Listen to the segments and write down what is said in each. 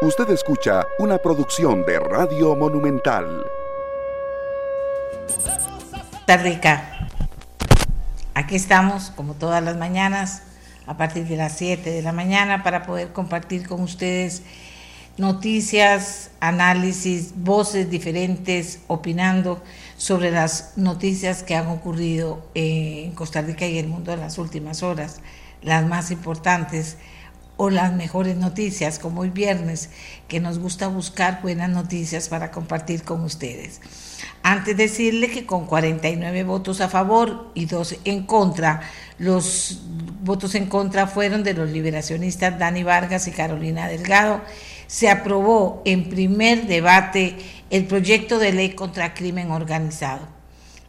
Usted escucha una producción de Radio Monumental. Rica. Aquí estamos, como todas las mañanas, a partir de las 7 de la mañana, para poder compartir con ustedes noticias, análisis, voces diferentes, opinando sobre las noticias que han ocurrido en Costa Rica y el mundo en las últimas horas, las más importantes o las mejores noticias, como hoy viernes, que nos gusta buscar buenas noticias para compartir con ustedes. Antes decirle que con 49 votos a favor y dos en contra, los votos en contra fueron de los liberacionistas Dani Vargas y Carolina Delgado, se aprobó en primer debate el proyecto de ley contra crimen organizado.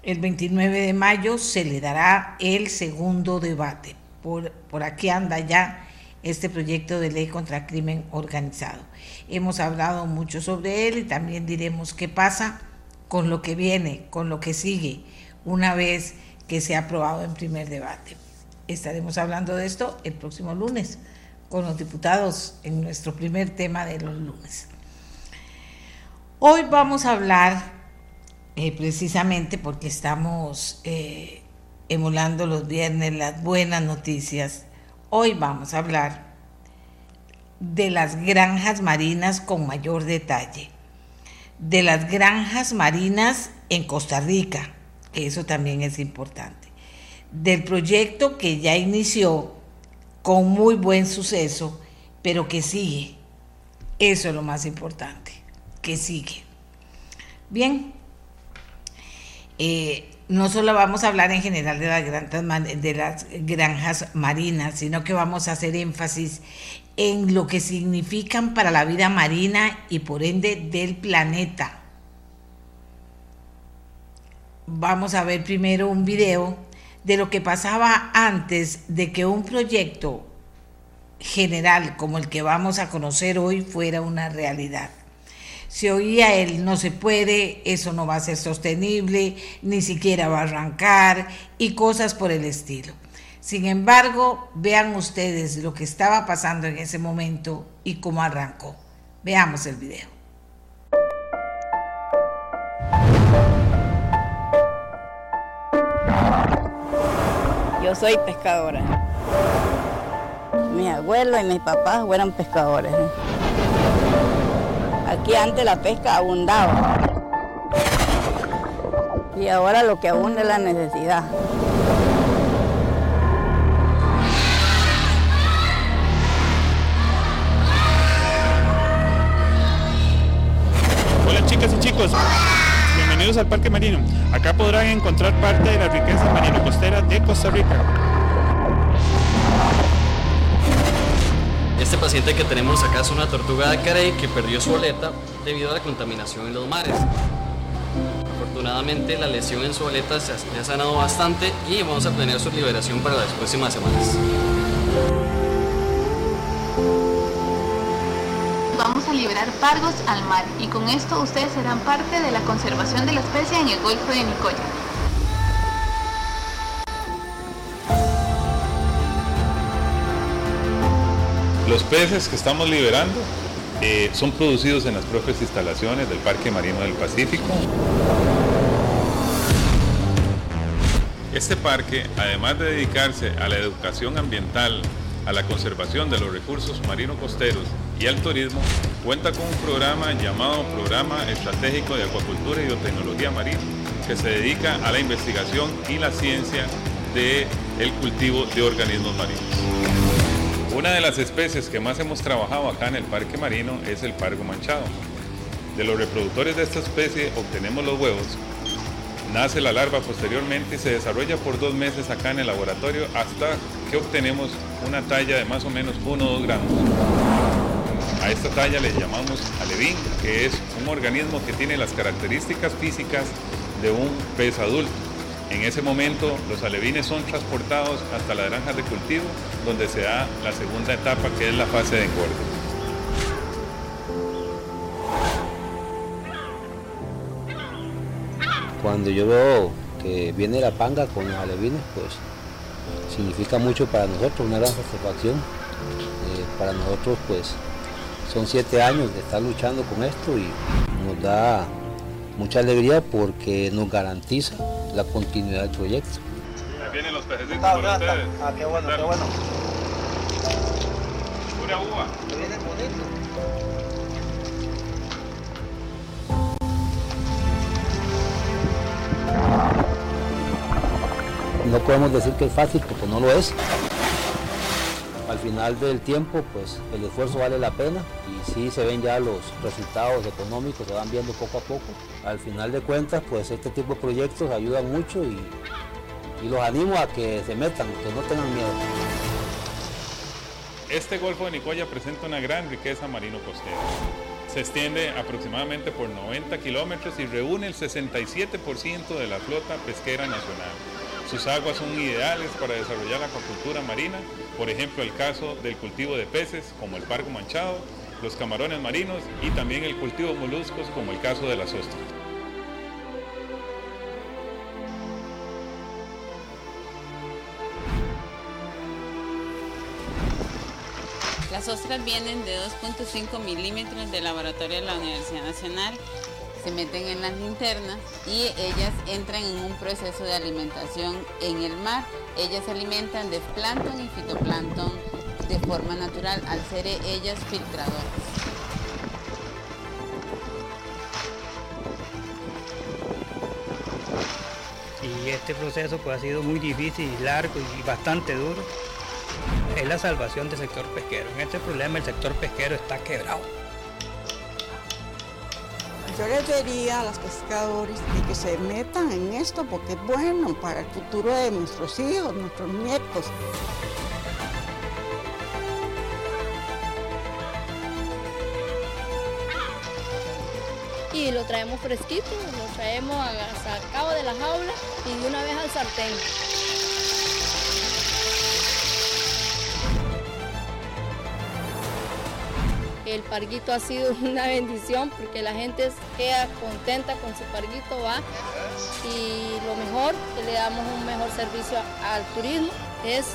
El 29 de mayo se le dará el segundo debate. Por, por aquí anda ya este proyecto de ley contra crimen organizado. Hemos hablado mucho sobre él y también diremos qué pasa con lo que viene, con lo que sigue, una vez que se ha aprobado en primer debate. Estaremos hablando de esto el próximo lunes con los diputados en nuestro primer tema de los lunes. Hoy vamos a hablar eh, precisamente porque estamos eh, emulando los viernes las buenas noticias Hoy vamos a hablar de las granjas marinas con mayor detalle, de las granjas marinas en Costa Rica, que eso también es importante, del proyecto que ya inició con muy buen suceso, pero que sigue. Eso es lo más importante, que sigue. Bien, eh, no solo vamos a hablar en general de las, granjas, marinas, sino que vamos a hacer énfasis en lo que significan para la vida marina y por ende del planeta. Vamos a ver primero un video de lo que pasaba antes de que un proyecto general como el que vamos a conocer hoy fuera una realidad se oía el no se puede, eso no va a ser sostenible, ni siquiera va a arrancar y cosas por el estilo. Sin embargo, vean ustedes lo que estaba pasando en ese momento y cómo arrancó. Veamos el video. Yo soy pescadora. Mis abuelos y mis papás fueron pescadores. Aquí antes la pesca abundaba. Y ahora lo que abunda es la necesidad. Hola chicas y chicos, bienvenidos al Parque Marino. Acá podrán encontrar parte de la riqueza marino-costera de Costa Rica. Este paciente que tenemos acá es una tortuga de carey que perdió su aleta debido a la contaminación en los mares. Afortunadamente la lesión en su aleta se ha sanado bastante y vamos a planear su liberación para las próximas semanas. Vamos a liberar pargos al mar y con esto ustedes serán parte de la conservación de la especie en el Golfo de Nicoya. Peces que estamos liberando eh, son producidos en las propias instalaciones del Parque Marino del Pacífico. Este parque, además de dedicarse a la educación ambiental, a la conservación de los recursos marino-costeros y al turismo, cuenta con un programa llamado Programa Estratégico de Acuacultura y Biotecnología Marina, que se dedica a la investigación y la ciencia del cultivo de organismos marinos. Una de las especies que más hemos trabajado acá en el parque marino es el pargo manchado. De los reproductores de esta especie obtenemos los huevos, nace la larva posteriormente y se desarrolla por dos meses acá en el laboratorio hasta que obtenemos una talla de más o menos 1 o 2 gramos. A esta talla le llamamos alevín, que es un organismo que tiene las características físicas de un pez adulto. En ese momento los alevines son transportados hasta las granjas de cultivo donde se da la segunda etapa que es la fase de engorde. Cuando yo veo que viene la panga con los alevines, pues significa mucho para nosotros, una gran satisfacción. Eh, para nosotros pues Son siete años de estar luchando con esto y nos da mucha alegría porque nos garantiza la continuidad del proyecto. Ahí vienen los pececitos por ustedes. Ah, qué bueno, qué bueno. Pura uva. Vienen bonitos. No podemos decir que es fácil porque no lo es. Al final del tiempo, pues el esfuerzo vale la pena y sí se ven ya los resultados económicos, se van viendo poco a poco. Al final de cuentas, pues este tipo de proyectos ayudan mucho y, y los animo a que se metan, que no tengan miedo. Este Golfo de Nicoya presenta una gran riqueza marino-costera. Se extiende aproximadamente por 90 kilómetros y reúne el 67% de la flota pesquera nacional. Sus aguas son ideales para desarrollar la acuacultura marina, por ejemplo el caso del cultivo de peces como el pargo manchado, los camarones marinos y también el cultivo de moluscos como el caso de las ostras. Las ostras vienen de 2.5 milímetros del laboratorio de la Universidad Nacional, se meten en las linternas y ellas entran en un proceso de alimentación en el mar. Ellas se alimentan de plancton y fitoplancton de forma natural, al ser ellas filtradoras. y este proceso pues ha sido muy difícil y largo y bastante duro. Es la salvación del sector pesquero. En este problema el sector pesquero está quebrado. Yo les diría a los pescadores de que se metan en esto porque es bueno para el futuro de nuestros hijos, nuestros nietos. y lo traemos fresquito, lo traemos sacado de la jaula y de una vez al sartén. El parguito ha sido una bendición porque la gente queda contenta con su parguito, va. Y lo mejor, que le damos un mejor servicio al turismo, es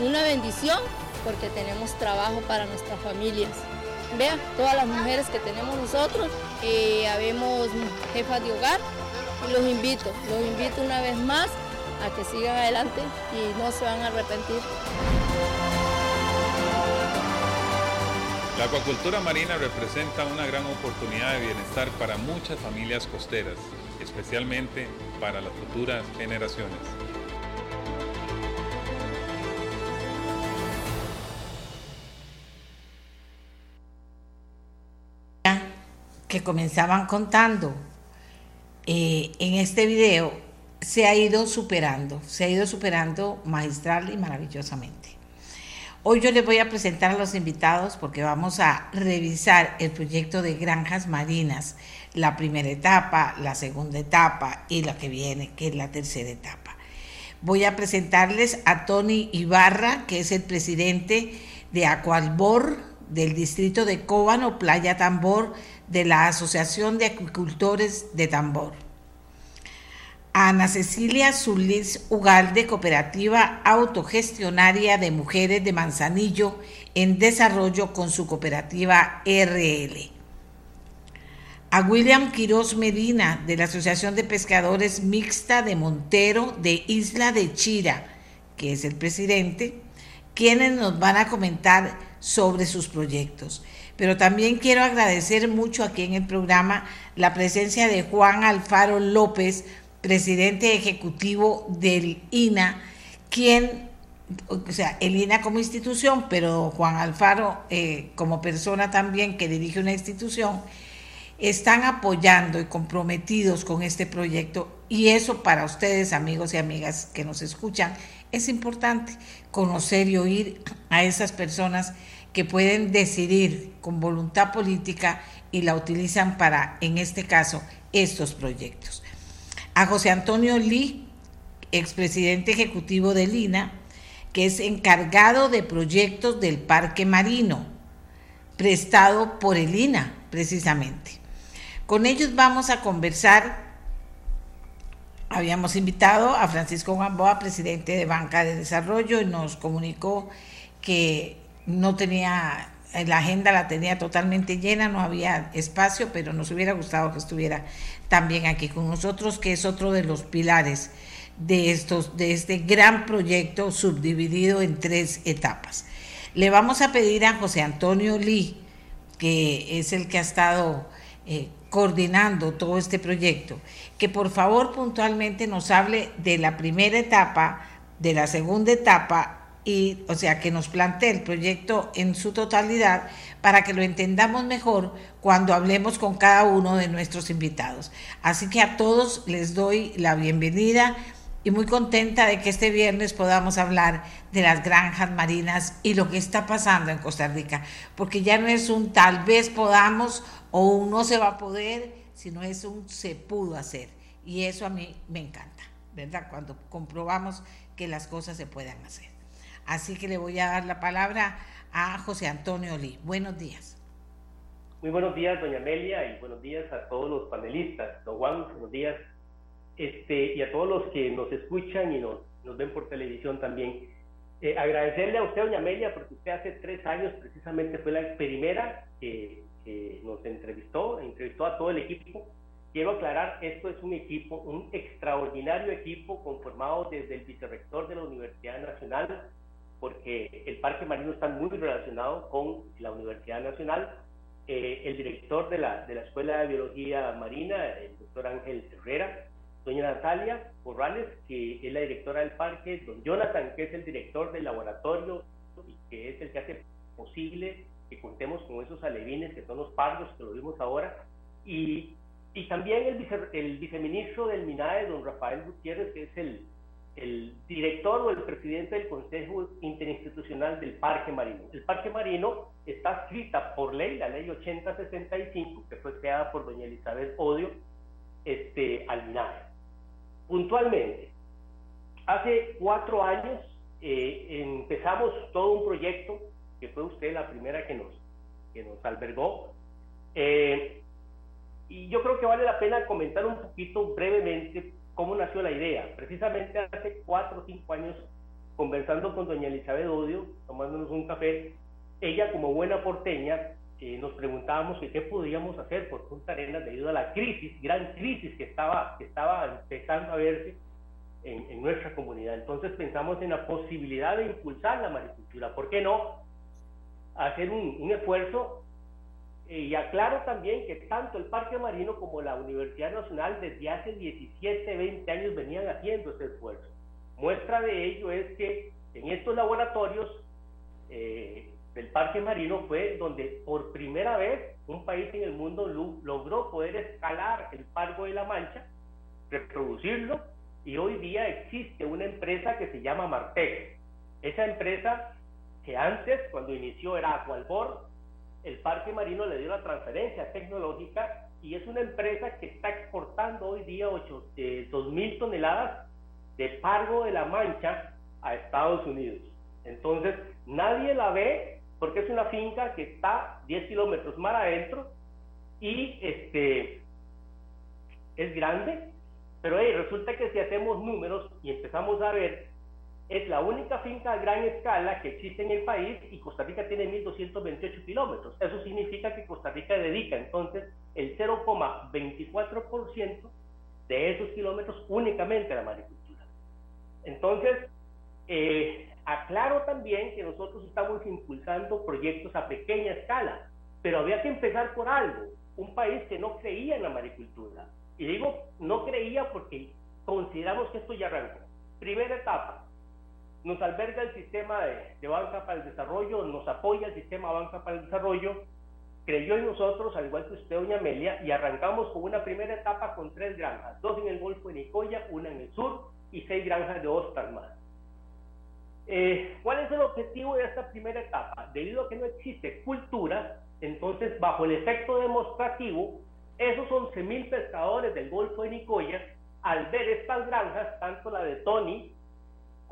una bendición porque tenemos trabajo para nuestras familias. Vean, todas las mujeres que tenemos nosotros, eh, habemos jefas de hogar y los invito, los invito una vez más a que sigan adelante y no se van a arrepentir. La acuacultura marina representa una gran oportunidad de bienestar para muchas familias costeras, especialmente para las futuras generaciones. que comenzaban contando eh, en este video se ha ido superando, se ha ido superando magistral y maravillosamente. Hoy yo les voy a presentar a los invitados porque vamos a revisar el proyecto de granjas marinas, la primera etapa, la segunda etapa y la que viene, que es la tercera etapa. Voy a presentarles a Tony Ibarra, que es el presidente de Acualbor del distrito de Cóbano, Playa Tambor, de la Asociación de Acuicultores de Tambor. Ana Cecilia Zulis Ugalde, Cooperativa Autogestionaria de Mujeres de Manzanillo, en desarrollo con su cooperativa RL. A William Quiroz Medina, de la Asociación de Pescadores Mixta de Montero, de Isla de Chira, que es el presidente, quienes nos van a comentar sobre sus proyectos. Pero también quiero agradecer mucho aquí en el programa la presencia de Juan Alfaro López, presidente ejecutivo del INA, quien, o sea, el INA como institución, pero Juan Alfaro eh, como persona también que dirige una institución, están apoyando y comprometidos con este proyecto y eso para ustedes, amigos y amigas que nos escuchan, es importante conocer y oír a esas personas que pueden decidir con voluntad política y la utilizan para, en este caso, estos proyectos. A José Antonio Lee, expresidente ejecutivo del INA, que es encargado de proyectos del Parque Marino, prestado por el INA, precisamente. Con ellos vamos a conversar. Habíamos invitado a Francisco Gamboa, presidente de Banca de Desarrollo, y nos comunicó que no tenía la agenda la tenía totalmente llena, no había espacio, pero nos hubiera gustado que estuviera también aquí con nosotros, que es otro de los pilares de, estos, de este gran proyecto subdividido en tres etapas. Le vamos a pedir a José Antonio Lee, que es el que ha estado eh, coordinando todo este proyecto, que por favor puntualmente nos hable de la primera etapa, de la segunda etapa y, o sea, que nos plantee el proyecto en su totalidad para que lo entendamos mejor cuando hablemos con cada uno de nuestros invitados. Así que a todos les doy la bienvenida y muy contenta de que este viernes podamos hablar de las granjas marinas y lo que está pasando en Costa Rica, porque ya no es un tal vez podamos o un no se va a poder, sino es un se pudo hacer. Y eso a mí me encanta, ¿verdad? Cuando comprobamos que las cosas se pueden hacer. Así que le voy a dar la palabra a José Antonio Lee. Buenos días. Muy buenos días, doña Amelia, y buenos días a todos los panelistas. Don Juan, buenos días. Este, y a todos los que nos escuchan y nos, nos ven por televisión también. Eh, agradecerle a usted, doña Amelia, porque usted hace tres años precisamente fue la primera que, que nos entrevistó, entrevistó a todo el equipo. Quiero aclarar, esto es un equipo, un extraordinario equipo conformado desde el vicerrector de la Universidad Nacional, porque el Parque Marino está muy relacionado con la Universidad Nacional. Eh, el director de la, de la Escuela de Biología Marina, el doctor Ángel Herrera, doña Natalia Corrales, que es la directora del parque, don Jonathan, que es el director del laboratorio y que es el que hace posible que contemos con esos alevines que son los pardos, que lo vimos ahora, y, y también el, el viceministro del MINAE, don Rafael Gutiérrez, que es el, el director o el presidente del Consejo Interinstitucional del Parque Marino. El Parque Marino está escrita por ley, la ley 8065, que fue creada por doña Elizabeth Odio, este, al MINAE. Puntualmente, hace cuatro años eh, empezamos todo un proyecto, que fue usted la primera que nos, que nos albergó, eh, y yo creo que vale la pena comentar un poquito brevemente cómo nació la idea. Precisamente hace cuatro o cinco años, conversando con doña Elizabeth Odio, tomándonos un café, ella como buena porteña, eh, nos preguntábamos qué podíamos hacer por Punta Arenas debido a la crisis, gran crisis que estaba, que estaba empezando a verse en, en nuestra comunidad. Entonces pensamos en la posibilidad de impulsar la maricultura. ¿Por qué no? Hacer un, un esfuerzo y aclaro también que tanto el Parque Marino como la Universidad Nacional desde hace 17, 20 años venían haciendo ese esfuerzo. Muestra de ello es que en estos laboratorios eh, del Parque Marino fue donde por primera vez un país en el mundo logró poder escalar el Pargo de la Mancha, reproducirlo, y hoy día existe una empresa que se llama Martec. Esa empresa que antes, cuando inició, era Aqualbor, el Parque Marino le dio la transferencia tecnológica y es una empresa que está exportando hoy día 8, eh, 2.000 toneladas de Pargo de la Mancha a Estados Unidos. Entonces, nadie la ve porque es una finca que está 10 kilómetros más adentro y este, es grande, pero resulta que si hacemos números y empezamos a ver es la única finca a gran escala que existe en el país y Costa Rica tiene 1.228 kilómetros. Eso significa que Costa Rica dedica entonces el 0,24% de esos kilómetros únicamente a la maricultura. Entonces, eh, aclaro también que nosotros estamos impulsando proyectos a pequeña escala, pero había que empezar por algo. Un país que no creía en la maricultura. Y digo, no creía porque consideramos que esto ya arrancó. Primera etapa, nos alberga el sistema de, banca para el desarrollo, nos apoya el sistema banca para el desarrollo, creyó en nosotros, al igual que usted, doña Amelia, y arrancamos con una primera etapa con tres granjas, dos en el Golfo de Nicoya, una en el sur y seis granjas de Oscar más. Eh, ¿Cuál es el objetivo de esta primera etapa? Debido a que no existe cultura, entonces bajo el efecto demostrativo, esos 11.000 pescadores del Golfo de Nicoya, al ver estas granjas, tanto la de Tony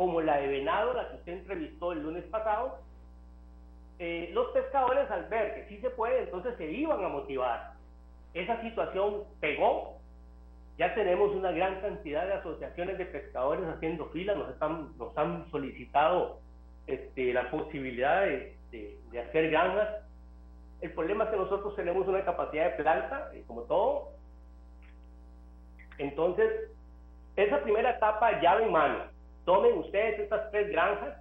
como la de venado, la que usted entrevistó el lunes pasado, eh, los pescadores al ver que sí se puede, entonces se iban a motivar. Esa situación pegó. Ya tenemos una gran cantidad de asociaciones de pescadores haciendo filas, nos, están, nos han solicitado este, la posibilidad de, de, hacer granjas El problema es que nosotros tenemos una capacidad de planta, eh, como todo. Entonces, esa primera etapa llave en mano. Tomen ustedes estas tres granjas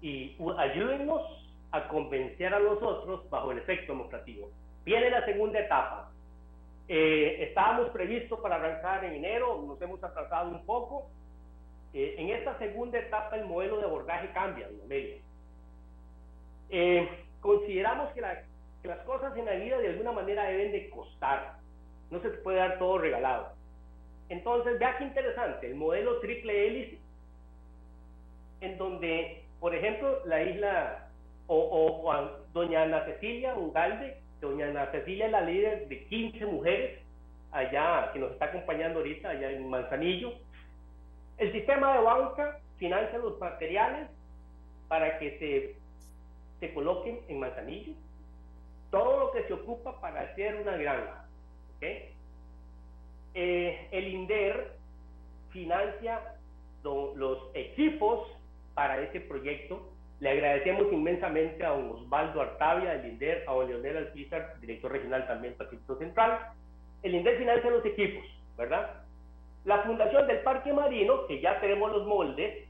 y ayúdennos a convencer a los otros bajo el efecto demostrativo. Viene la segunda etapa. Eh, estábamos previstos para arrancar en enero, nos hemos atrasado un poco. Eh, en esta segunda etapa el modelo de abordaje cambia. Eh, consideramos que, que las cosas en la vida de alguna manera deben de costar. No se puede dar todo regalado. Entonces, vea qué interesante, el modelo triple hélice, en donde, por ejemplo, la isla o, doña Ana Cecilia Ugalde, doña Ana Cecilia es la líder de 15 mujeres allá, que nos está acompañando ahorita, allá en Manzanillo. El sistema de banca financia los materiales para que se, se coloquen en Manzanillo. Todo lo que se ocupa para hacer una granja. Eh, el INDER financia los equipos para ese proyecto le agradecemos inmensamente a don Osvaldo Artavia, del INDER, a don Leonel Alpizar, director regional también Pacífico Central. El INDER financia los equipos, ¿verdad? La fundación del Parque Marino, que ya tenemos los moldes,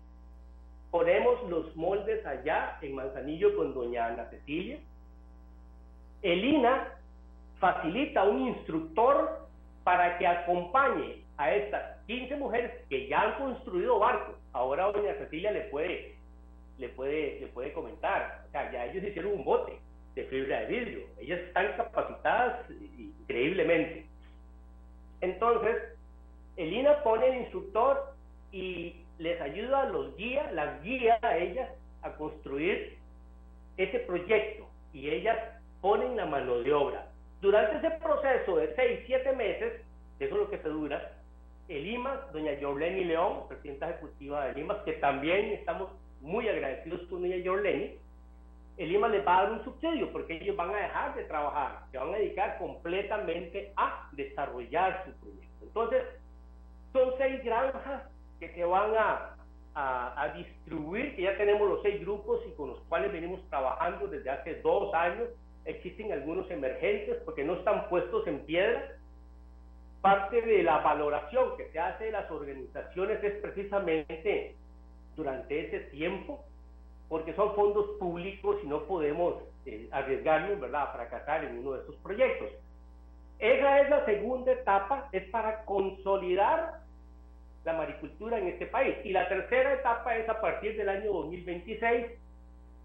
ponemos los moldes allá en Manzanillo con doña Ana Cecilia. El INA facilita un instructor para que acompañe a estas 15 mujeres que ya han construido barcos. Ahora doña Cecilia le puede le puede, le puede comentar. O sea, ya ellos hicieron un bote de fibra de vidrio. Ellas están capacitadas increíblemente. Entonces, el INA pone el instructor y les ayuda a los guías, las guía a ellas a construir ese proyecto y ellas ponen la mano de obra. Durante ese proceso de seis, siete meses, eso es lo que se dura, el IMAS, doña Jorleni León, presidenta ejecutiva del IMAS, que también estamos muy agradecidos con ella, Jorleni, el IMA les va a dar un subsidio porque ellos van a dejar de trabajar, se van a dedicar completamente a desarrollar su proyecto. Entonces, son seis granjas que se van a, a, distribuir, que ya tenemos los seis grupos y con los cuales venimos trabajando desde hace dos años. Existen algunos emergentes porque no están puestos en piedra. Parte de la valoración que se hace de las organizaciones es precisamente durante ese tiempo, porque son fondos públicos y no podemos eh, arriesgarnos ¿verdad? a fracasar en uno de estos proyectos. Esa es la segunda etapa, es para consolidar la maricultura en este país. Y la tercera etapa es a partir del año 2026,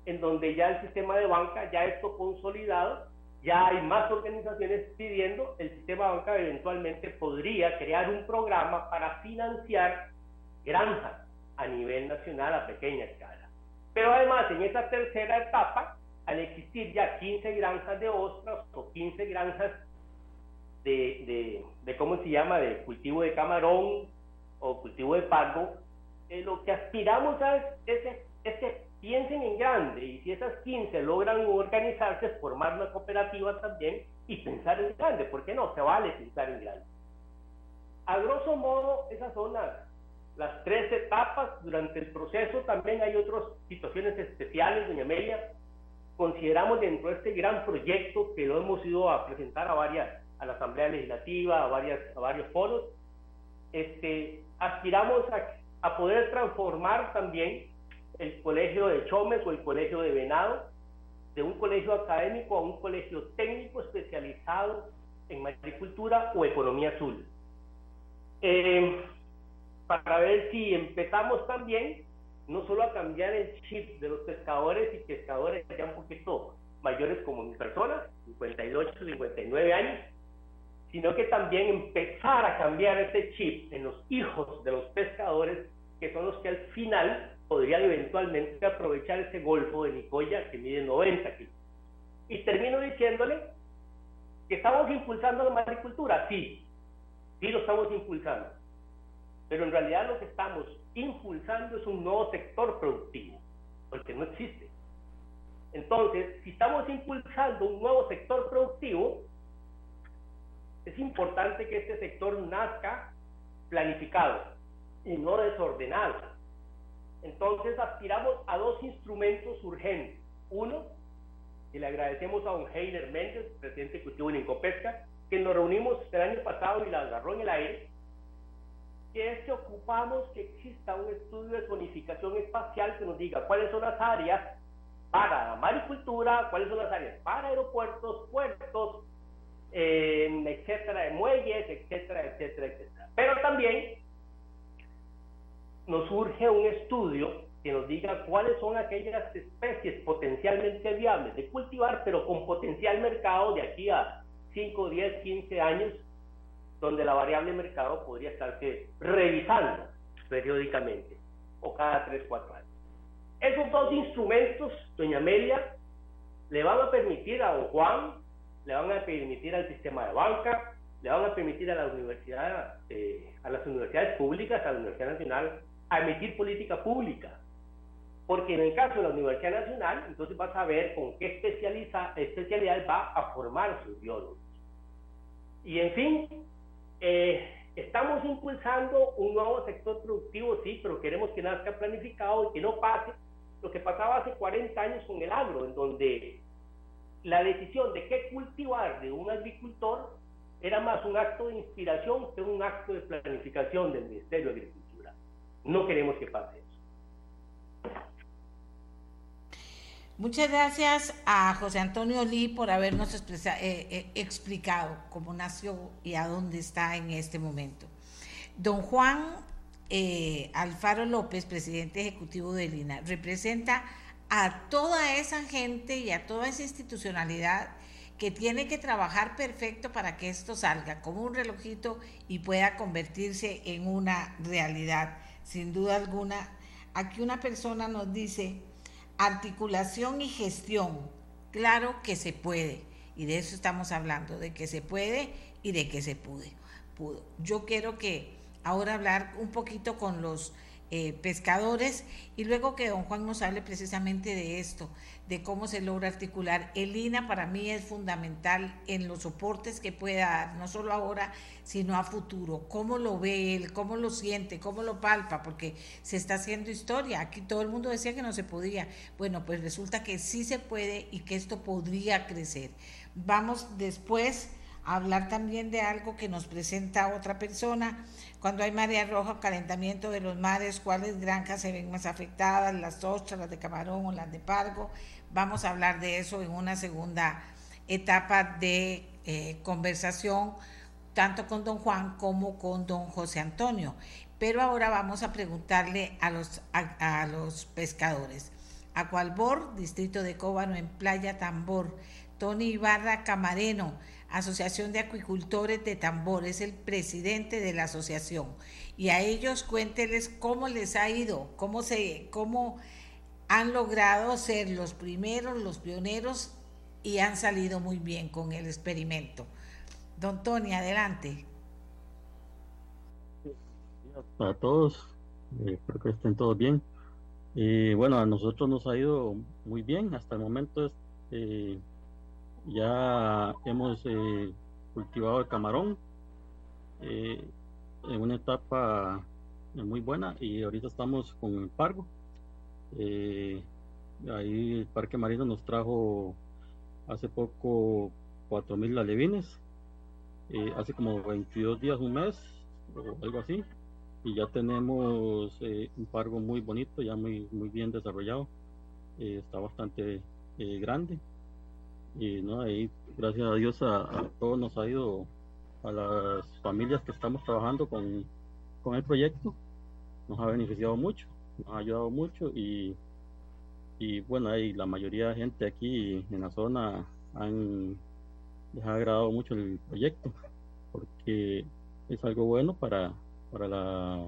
en donde ya el sistema de banca ya está consolidado, ya hay más organizaciones pidiendo, el sistema de banca eventualmente podría crear un programa para financiar granjas a nivel nacional a pequeña escala. Pero además, en esta tercera etapa, al existir ya 15 granjas de ostras o 15 granjas de, de, ¿cómo se llama?, de cultivo de camarón o cultivo de pargo, eh, lo que aspiramos a es, es, que piensen en grande y si esas 15 logran organizarse, formar una cooperativa también y pensar en grande, ¿por qué no? Se vale pensar en grande. A grosso modo, esas son las, las tres etapas durante el proceso. También hay otras situaciones especiales, doña Amelia. Consideramos dentro de este gran proyecto que lo hemos ido a presentar a varias, a la Asamblea Legislativa, a, varias, a varios foros, este, aspiramos a, a poder transformar también el colegio de Chomes o el colegio de Venado de un colegio académico a un colegio técnico especializado en agricultura o economía azul. Eh, para ver si empezamos también no solo a cambiar el chip de los pescadores y pescadores ya un poquito mayores como mi persona, 58, 59 años, sino que también empezar a cambiar ese chip en los hijos de los pescadores, que son los que al final podrían eventualmente aprovechar ese golfo de Nicoya que mide 90 kilos. Y termino diciéndole que estamos impulsando la maricultura, sí, sí lo estamos impulsando pero en realidad lo que estamos impulsando es un nuevo sector productivo, porque no existe. Entonces, si estamos impulsando un nuevo sector productivo, es importante que este sector nazca planificado y no desordenado. Entonces, aspiramos a dos instrumentos urgentes. Uno, y le agradecemos a don Heiner Méndez, presidente ejecutivo de Incopesca, que nos reunimos el año pasado y la agarró en el aire, que es que ocupamos que exista un estudio de zonificación espacial que nos diga cuáles son las áreas para maricultura, cuáles son las áreas para aeropuertos, puertos, eh, etcétera, de muelles, etcétera, etcétera, etcétera. Pero también nos surge un estudio que nos diga cuáles son aquellas especies potencialmente viables de cultivar, pero con potencial mercado de aquí a 5, 10, 15 años, donde la variable mercado podría estarse revisando periódicamente o cada 3, 4 años. Esos dos instrumentos, doña Amelia, le van a permitir a don Juan, le van a permitir al sistema de banca, le van a permitir a la universidad, eh, a las universidades públicas, a la Universidad Nacional, a emitir política pública. Porque en el caso de la Universidad Nacional, entonces vas a ver con qué especializa, especialidad va a formar sus biólogos. Y en fin, eh, estamos impulsando un nuevo sector productivo, sí, pero queremos que nazca planificado y que no pase lo que pasaba hace 40 años con el agro, en donde la decisión de qué cultivar de un agricultor era más un acto de inspiración que un acto de planificación del Ministerio de Agricultura. No queremos que pase eso. Muchas gracias a José Antonio Lee por habernos eh, eh, explicado cómo nació y a dónde está en este momento. Don Juan eh, Alfaro López, presidente ejecutivo de Lina, representa a toda esa gente y a toda esa institucionalidad que tiene que trabajar perfecto para que esto salga como un relojito y pueda convertirse en una realidad. Sin duda alguna, aquí una persona nos dice, articulación y gestión, claro que se puede. Y de eso estamos hablando, de que se puede y de que se pude, pudo. Yo quiero que ahora hablar un poquito con los eh, pescadores y luego que don Juan nos hable precisamente de esto, de cómo se logra articular. El INA para mí es fundamental en los soportes que pueda dar, no solo ahora, sino a futuro. ¿Cómo lo ve él? ¿Cómo lo siente? ¿Cómo lo palpa? Porque se está haciendo historia. Aquí todo el mundo decía que no se podía. Bueno, pues resulta que sí se puede y que esto podría crecer. Vamos después hablar también de algo que nos presenta otra persona cuando hay marea roja, calentamiento de los mares, cuáles granjas se ven más afectadas, las ostras, las de camarón o las de pargo. Vamos a hablar de eso en una segunda etapa de eh, conversación, tanto con don Juan como con don José Antonio. Pero ahora vamos a preguntarle a los, a, los pescadores. Acualbor, distrito de Cóbano en Playa Tambor. Tony Ibarra Camareno, Asociación de Acuicultores de Tambor, es el presidente de la asociación. Y a ellos cuénteles cómo les ha ido, cómo, se, cómo han logrado ser los primeros, los pioneros y han salido muy bien con el experimento. Don Tony, adelante. Para todos, eh, espero que estén todos bien. Y bueno, a nosotros nos ha ido muy bien hasta el momento. Eh, ya hemos eh, cultivado el camarón eh, en una etapa muy buena y ahorita estamos con el pargo. Eh, ahí el Parque Marino nos trajo hace poco 4.000 alevines, hace como 22 días, un mes o algo así. Y ya tenemos un pargo muy bonito, ya muy, muy bien desarrollado. está bastante grande y no ahí gracias a Dios a, todos nos ha ido a las familias que estamos trabajando con, con el proyecto nos ha beneficiado mucho nos ha ayudado mucho y y bueno ahí la mayoría de gente aquí en la zona han les ha agradado mucho el proyecto porque es algo bueno para para la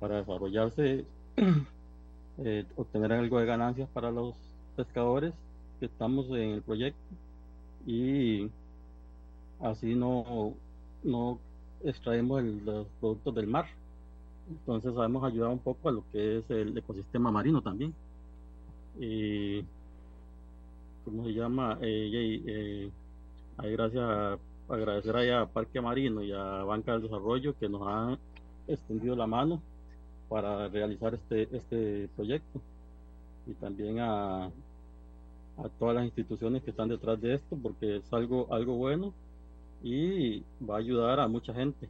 para desarrollarse eh, obtener algo de ganancias para los pescadores estamos en el proyecto y así no, no extraemos los productos del mar. Entonces hemos ayudado un poco a lo que es el ecosistema marino también. Y, ¿Cómo se llama? Eh, eh, gracias a agradecer a Parque Marino y a Banca del Desarrollo que nos han extendido la mano para realizar este, este proyecto. Y también a a todas las instituciones que están detrás de esto porque es algo, algo bueno y va a ayudar a mucha gente.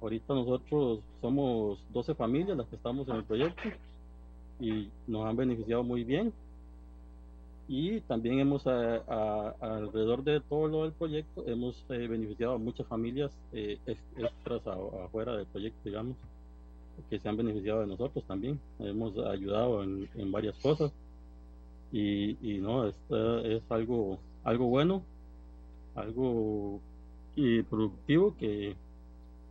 Ahorita nosotros somos 12 familias las que estamos en el proyecto y nos han beneficiado muy bien. Y también hemos, alrededor de todo lo del proyecto, hemos eh, beneficiado a muchas familias eh, extras afuera del proyecto, digamos, que se han beneficiado de nosotros también. Hemos ayudado en, en varias cosas y, y no, esto es algo, algo bueno, algo y productivo que,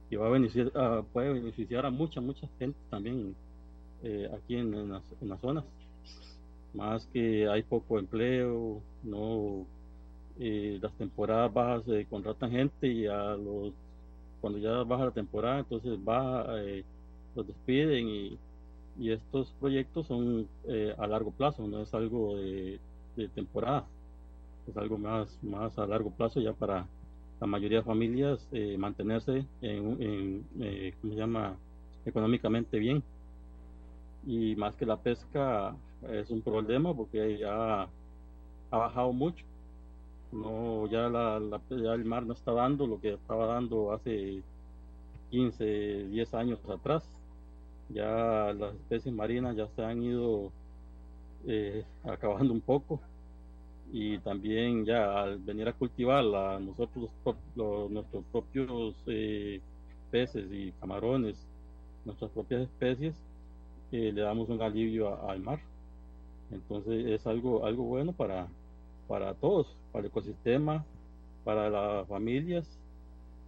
que va a beneficiar, puede beneficiar a mucha, mucha gente también eh, aquí en, las, zonas. Más que hay poco empleo, no eh, las temporadas bajas se contratan gente y a los cuando ya baja la temporada entonces baja eh, los despiden y y estos proyectos son eh, a largo plazo, no es algo de, temporada, es algo más, más a largo plazo ya para la mayoría de familias eh, mantenerse en, eh, ¿cómo se llama? económicamente bien. Y más que la pesca es un problema porque ya ha bajado mucho. No, ya, la, ya el mar no está dando lo que estaba dando hace 15, 10 años atrás ya las especies marinas ya se han ido eh, acabando un poco. Y también ya al venir a cultivarla nosotros nuestros propios eh, peces y camarones nuestras propias especies eh, le damos un alivio al mar. Entonces es algo algo bueno para para todos para el ecosistema para las familias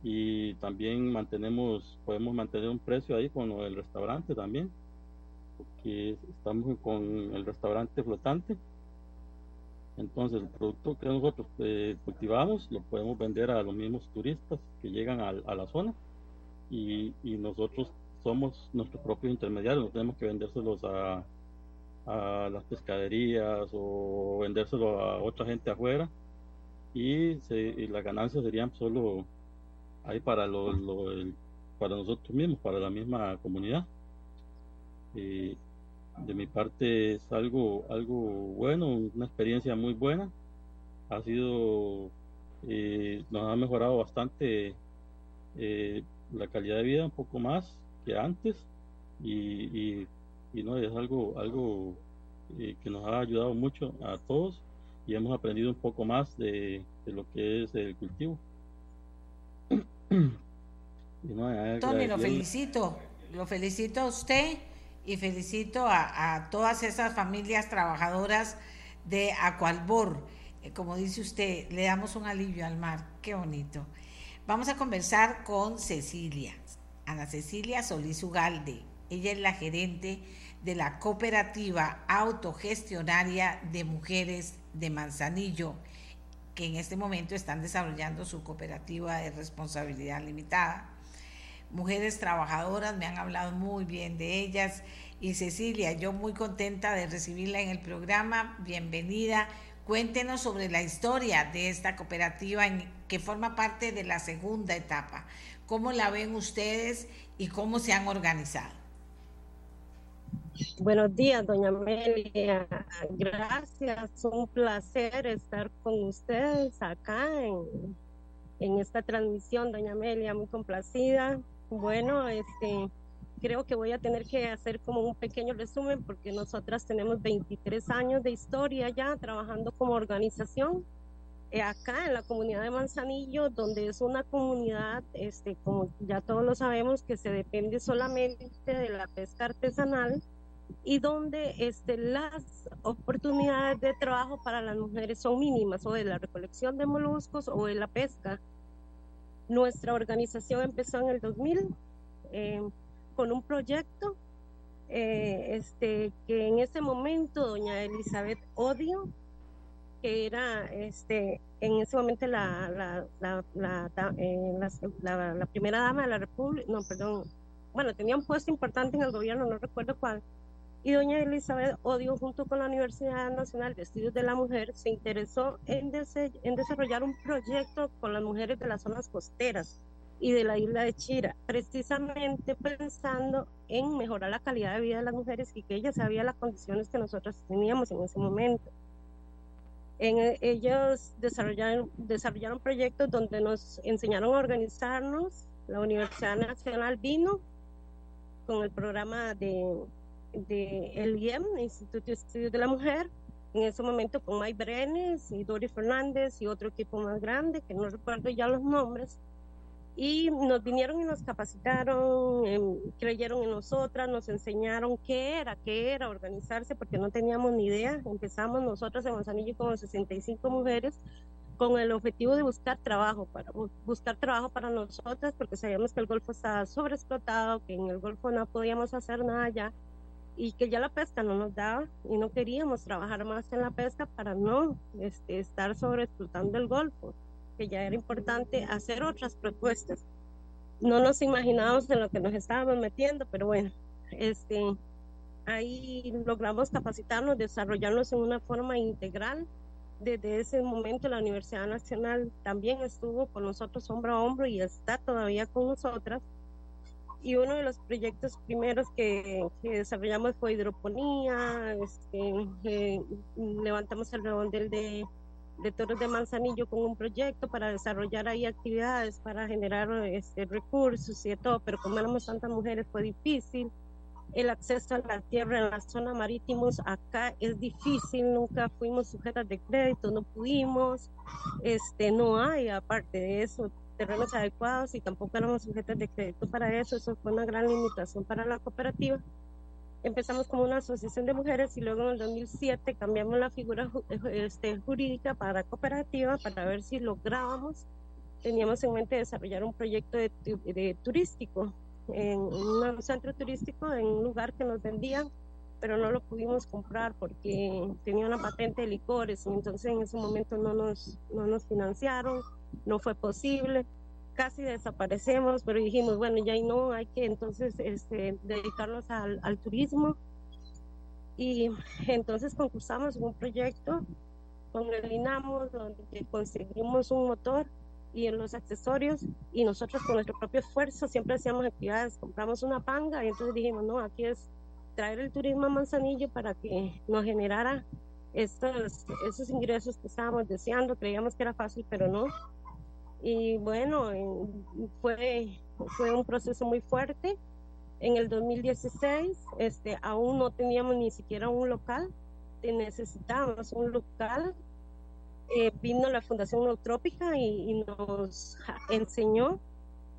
y también mantenemos, podemos mantener un precio ahí con el restaurante también, porque estamos con el restaurante flotante. Entonces el producto que nosotros eh, cultivamos lo podemos vender a los mismos turistas que llegan a, la zona y, y, nosotros somos nuestros propios intermediarios, no tenemos que vendérselos a, a las pescaderías o vendérselo a otra gente afuera y, se, y las ganancias serían solo ahí para, lo, para nosotros mismos, para la misma comunidad. de mi parte es algo, algo bueno, una experiencia muy buena. Ha sido, eh, nos ha mejorado bastante eh, la calidad de vida, un poco más que antes. Y, y, no, es algo, algo eh, que nos ha ayudado mucho a todos y hemos aprendido un poco más de lo que es el cultivo. Tony, lo felicito, lo felicito a usted y felicito a, todas esas familias trabajadoras de Acualbor. Eh, como dice usted, le damos un alivio al mar, qué bonito. Vamos a conversar con Cecilia, Ana Cecilia Solís Ugalde. Ella es la gerente de la cooperativa autogestionaria de mujeres de Manzanillo que en este momento están desarrollando su cooperativa de responsabilidad limitada. Mujeres trabajadoras, me han hablado muy bien de ellas. Y Cecilia, yo muy contenta de recibirla en el programa. Bienvenida. Cuéntenos sobre la historia de esta cooperativa que forma parte de la segunda etapa. ¿Cómo la ven ustedes y cómo se han organizado? Buenos días, doña Amelia. Gracias, un placer estar con ustedes acá en, en esta transmisión, doña Amelia, muy complacida. Bueno, este, creo que voy a tener que hacer como un pequeño resumen porque nosotras tenemos 23 años de historia ya trabajando como organización eh, acá en la comunidad de Manzanillo, donde es una comunidad, este, como ya todos lo sabemos, que se depende solamente de la pesca artesanal y donde este, las oportunidades de trabajo para las mujeres son mínimas, o de la recolección de moluscos o de la pesca. Nuestra organización empezó en el 2000 eh, con un proyecto eh, este, que en ese momento doña Elizabeth Odio, que era este, en ese momento la, la, la, la, eh, la primera dama de la República, no, perdón, bueno, tenía un puesto importante en el gobierno, no recuerdo cuál, y doña Elizabeth Odio, junto con la Universidad Nacional de Estudios de la Mujer, se interesó en, en desarrollar un proyecto con las mujeres de las zonas costeras y de la isla de Chira, precisamente pensando en mejorar la calidad de vida de las mujeres y que ellas sabían las condiciones que nosotros teníamos en ese momento. En, ellos desarrollaron, desarrollaron proyectos donde nos enseñaron a organizarnos. La Universidad Nacional vino con el programa de, de el IEM, Instituto de Estudios de la Mujer, en ese momento con Mike Brenes y Dori Fernández y otro equipo más grande, que no recuerdo ya los nombres, y nos vinieron y nos capacitaron, em, creyeron en nosotras, nos enseñaron qué era, qué era organizarse, porque no teníamos ni idea. Empezamos nosotros en Manzanillo con 65 mujeres con el objetivo de buscar trabajo, para buscar trabajo para nosotras, porque sabíamos que el Golfo estaba sobreexplotado, que en el Golfo no podíamos hacer nada ya y que ya la pesca no nos daba y no queríamos trabajar más en la pesca para no este, estar sobreexplotando el Golfo que ya era importante hacer otras propuestas. No nos imaginábamos en lo que nos estábamos metiendo, pero bueno, este, ahí logramos capacitarnos, desarrollarnos en una forma integral. Desde ese momento la Universidad Nacional también estuvo con nosotros hombro a hombro y está todavía con nosotras. Y uno de los proyectos primeros que, desarrollamos fue hidroponía, este, eh, levantamos el redondel de Toros de Manzanillo con un proyecto para desarrollar ahí actividades, para generar este, recursos y todo, pero como éramos tantas mujeres fue difícil. El acceso a la tierra en la zona marítimos acá es difícil, nunca fuimos sujetas de crédito, no pudimos, este, no hay aparte de eso terrenos adecuados y tampoco éramos sujetas de crédito para eso, eso fue una gran limitación para la cooperativa empezamos como una asociación de mujeres y luego en el 2007 cambiamos la figura este, jurídica para cooperativa para ver si lográbamos. Teníamos en mente desarrollar un proyecto de, turístico en un centro turístico en un lugar que nos vendían, pero no lo pudimos comprar porque tenía una patente de licores y entonces en ese momento no nos, no nos financiaron, no fue posible casi desaparecemos, pero dijimos, bueno, ya no, hay que entonces este, dedicarnos al, turismo. Y entonces concursamos un proyecto con el donde conseguimos un motor y en los accesorios y nosotros con nuestro propio esfuerzo siempre hacíamos actividades, compramos una panga y entonces dijimos, no, aquí es traer el turismo a Manzanillo para que nos generara estos, esos ingresos que estábamos deseando, creíamos que era fácil, pero no, y bueno, fue, fue un proceso muy fuerte. En el 2016 este, aún no teníamos ni siquiera un local, necesitábamos un local. Eh, vino la Fundación Neutrópica y, y nos enseñó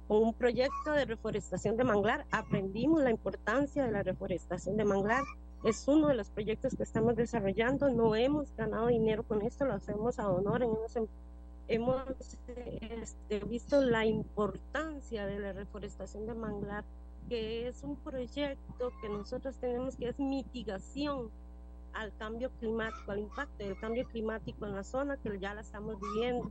un proyecto de reforestación de manglar. Aprendimos la importancia de la reforestación de manglar. Es uno de los proyectos que estamos desarrollando. No hemos ganado dinero con esto, lo hacemos a honor. En unos hemos este, visto la importancia de la reforestación de manglar, que es un proyecto que nosotros tenemos que es mitigación al cambio climático, al impacto del cambio climático en la zona que ya la estamos viviendo.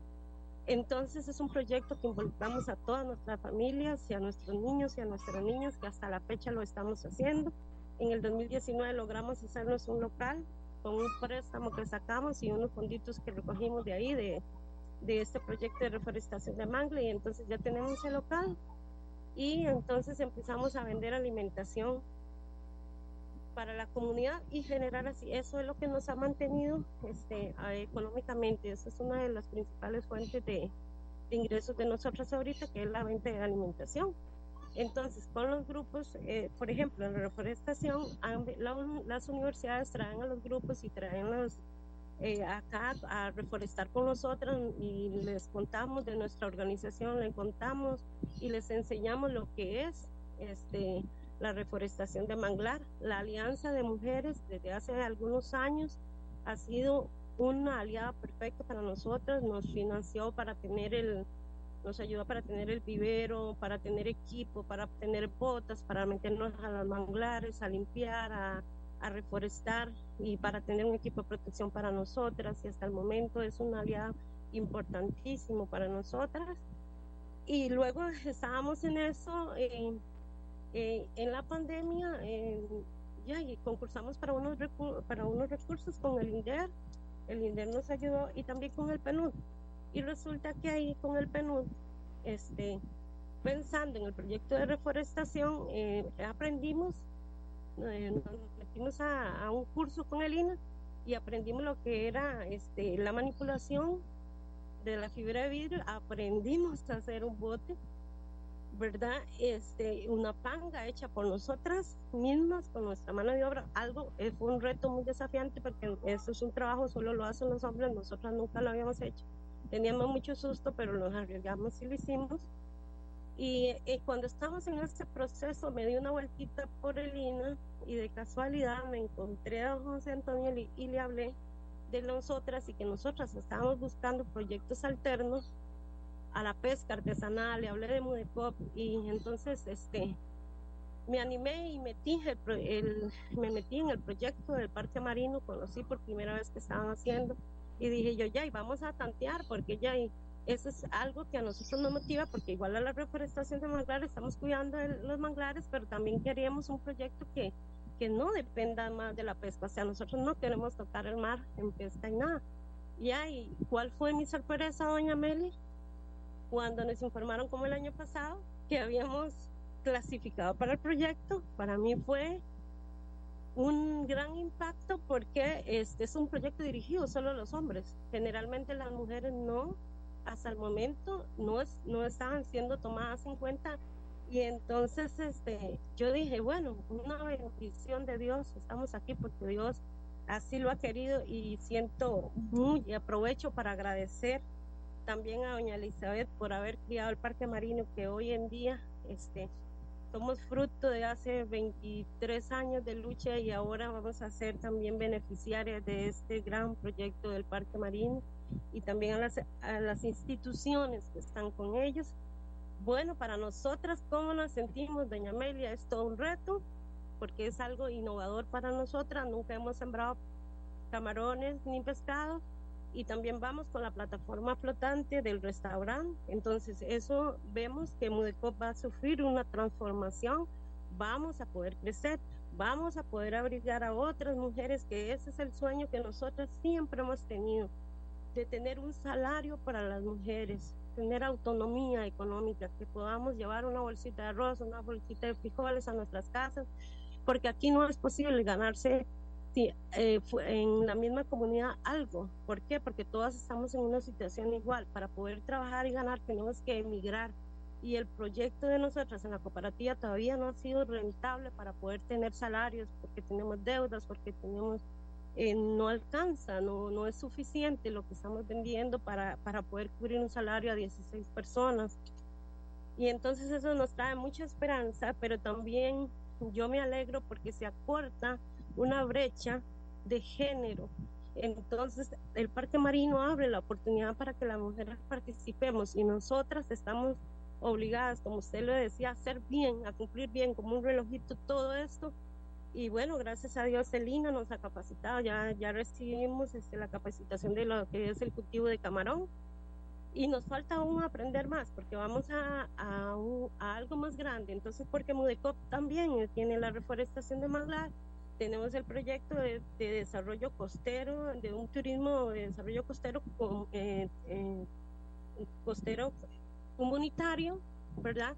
Entonces es un proyecto que involucramos a todas nuestras familias y a nuestros niños y a nuestras niñas que hasta la fecha lo estamos haciendo. En el 2019 logramos hacernos un local con un préstamo que sacamos y unos fonditos que recogimos de ahí, de, de este proyecto de reforestación de mangle y entonces ya tenemos el local y entonces empezamos a vender alimentación para la comunidad y generar así. Eso es lo que nos ha mantenido este, económicamente. Esa es una de las principales fuentes de, ingresos de nosotros ahorita, que es la venta de alimentación. Entonces, con los grupos, eh, por ejemplo, en la reforestación, las universidades traen a los grupos y traen los eh, acá a reforestar con nosotros y les contamos de nuestra organización, les contamos y les enseñamos lo que es este, la reforestación de manglar. La Alianza de Mujeres desde hace algunos años ha sido una aliada perfecta para nosotros, nos financió para tener el, nos ayudó para tener el vivero, para tener equipo, para tener botas, para meternos a los manglares, a limpiar, a a reforestar y para tener un equipo de protección para nosotras y hasta el momento es un aliado importantísimo para nosotras. Y luego estábamos en eso, eh, eh, en la pandemia, ya, y concursamos para unos, para unos recursos con el INDER, el INDER nos ayudó y también con el PNUD. Y resulta que ahí con el PNUD, este, pensando en el proyecto de reforestación, eh, nos metimos a, un curso con el INA y aprendimos lo que era este, la manipulación de la fibra de vidrio, aprendimos a hacer un bote, ¿verdad? Este, una panga hecha por nosotras mismas, con nuestra mano de obra, algo, eh, fue un reto muy desafiante porque eso es un trabajo, solo lo hacen los hombres, nosotras nunca lo habíamos hecho. Teníamos mucho susto, pero nos arriesgamos y lo hicimos. Y eh, cuando estábamos en este proceso, me di una vueltita por el INA y de casualidad me encontré a José Antonio y, y le hablé de nosotras y que nosotras estábamos buscando proyectos alternos a la pesca artesanal, le hablé de Mudecop y entonces este me animé y metí el, el, me metí en el proyecto del Parque Marino, conocí por primera vez que estaban haciendo y dije yo ya y vamos a tantear porque ya y eso es algo que a nosotros nos motiva porque igual a la reforestación de manglares estamos cuidando de los manglares, pero también queríamos un proyecto que, que no dependa más de la pesca. O sea, nosotros no queremos tocar el mar en pesca y nada. Y ahí, ¿cuál fue mi sorpresa, doña Meli? Cuando nos informaron como el año pasado que habíamos clasificado para el proyecto, para mí fue un gran impacto porque este es un proyecto dirigido solo a los hombres. Generalmente las mujeres no hasta el momento no, es, no estaban siendo tomadas en cuenta. Y entonces este, yo dije, bueno, una bendición de Dios, estamos aquí porque Dios así lo ha querido y siento muy, y aprovecho para agradecer también a doña Elizabeth por haber criado el Parque Marino que hoy en día este, somos fruto de hace 23 años de lucha y ahora vamos a ser también beneficiarias de este gran proyecto del Parque Marino y también a las, a las instituciones que están con ellos. Bueno, para nosotras, ¿cómo nos sentimos, doña Amelia? Es todo un reto porque es algo innovador para nosotras. Nunca hemos sembrado camarones ni pescado y también vamos con la plataforma flotante del restaurante. Entonces, eso vemos que Mudecop va a sufrir una transformación. Vamos a poder crecer, vamos a poder abrigar a otras mujeres, que ese es el sueño que nosotras siempre hemos tenido de tener un salario para las mujeres, tener autonomía económica, que podamos llevar una bolsita de arroz, una bolsita de frijoles a nuestras casas, porque aquí no es posible ganarse eh, en la misma comunidad algo. ¿Por qué? Porque todas estamos en una situación igual. Para poder trabajar y ganar tenemos que emigrar. Y el proyecto de nosotras en la cooperativa todavía no ha sido rentable para poder tener salarios, porque tenemos deudas, porque tenemos eh, no alcanza, no, no es suficiente lo que estamos vendiendo para, para poder cubrir un salario a 16 personas. Y entonces eso nos trae mucha esperanza, pero también yo me alegro porque se acorta una brecha de género. Entonces el Parque Marino abre la oportunidad para que las mujeres participemos y nosotras estamos obligadas, como usted lo decía, a hacer bien, a cumplir bien como un relojito todo esto y bueno, gracias a Dios Celina nos ha capacitado, ya, ya recibimos este, la capacitación de lo que es el cultivo de camarón y nos falta aún aprender más porque vamos a, a, a algo más grande. Entonces, porque Mudecop también tiene la reforestación de manglar, tenemos el proyecto de, de, desarrollo costero, de un turismo de desarrollo costero, con, eh, eh, costero comunitario, ¿verdad?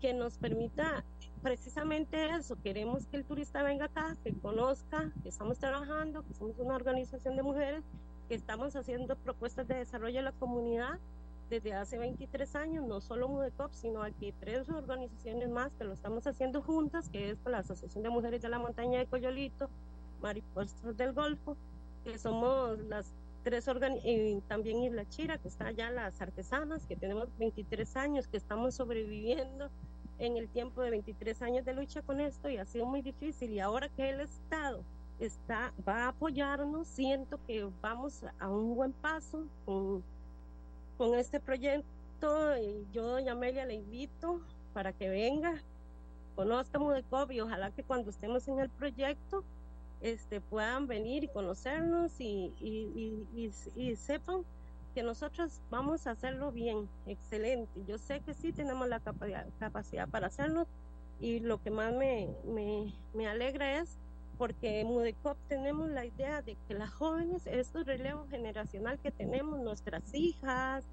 Que nos permita precisamente eso, queremos que el turista venga acá, que conozca que estamos trabajando, que somos una organización de mujeres, que estamos haciendo propuestas de desarrollo en la comunidad desde hace 23 años, no solo Mudecop, sino aquí tres organizaciones más que lo estamos haciendo juntas, que es la Asociación de Mujeres de la Montaña de Coyolito, Mariposas del Golfo, que somos las tres organizaciones, también Isla Chira, que está allá las artesanas, que tenemos 23 años, que estamos sobreviviendo en el tiempo de 23 años de lucha con esto y ha sido muy difícil. Y ahora que el Estado está, va a apoyarnos, siento que vamos a un buen paso con, con este proyecto. Yo, doña Amelia, le invito para que venga, conozca Mudecop y ojalá que cuando estemos en el proyecto este, puedan venir y conocernos y, y, y, y sepan que nosotros vamos a hacerlo bien, excelente. Yo sé que sí tenemos la capacidad para hacerlo y lo que más me, me, me alegra es porque en Mudecop tenemos la idea de que las jóvenes, este relevo generacional que tenemos, nuestras hijas,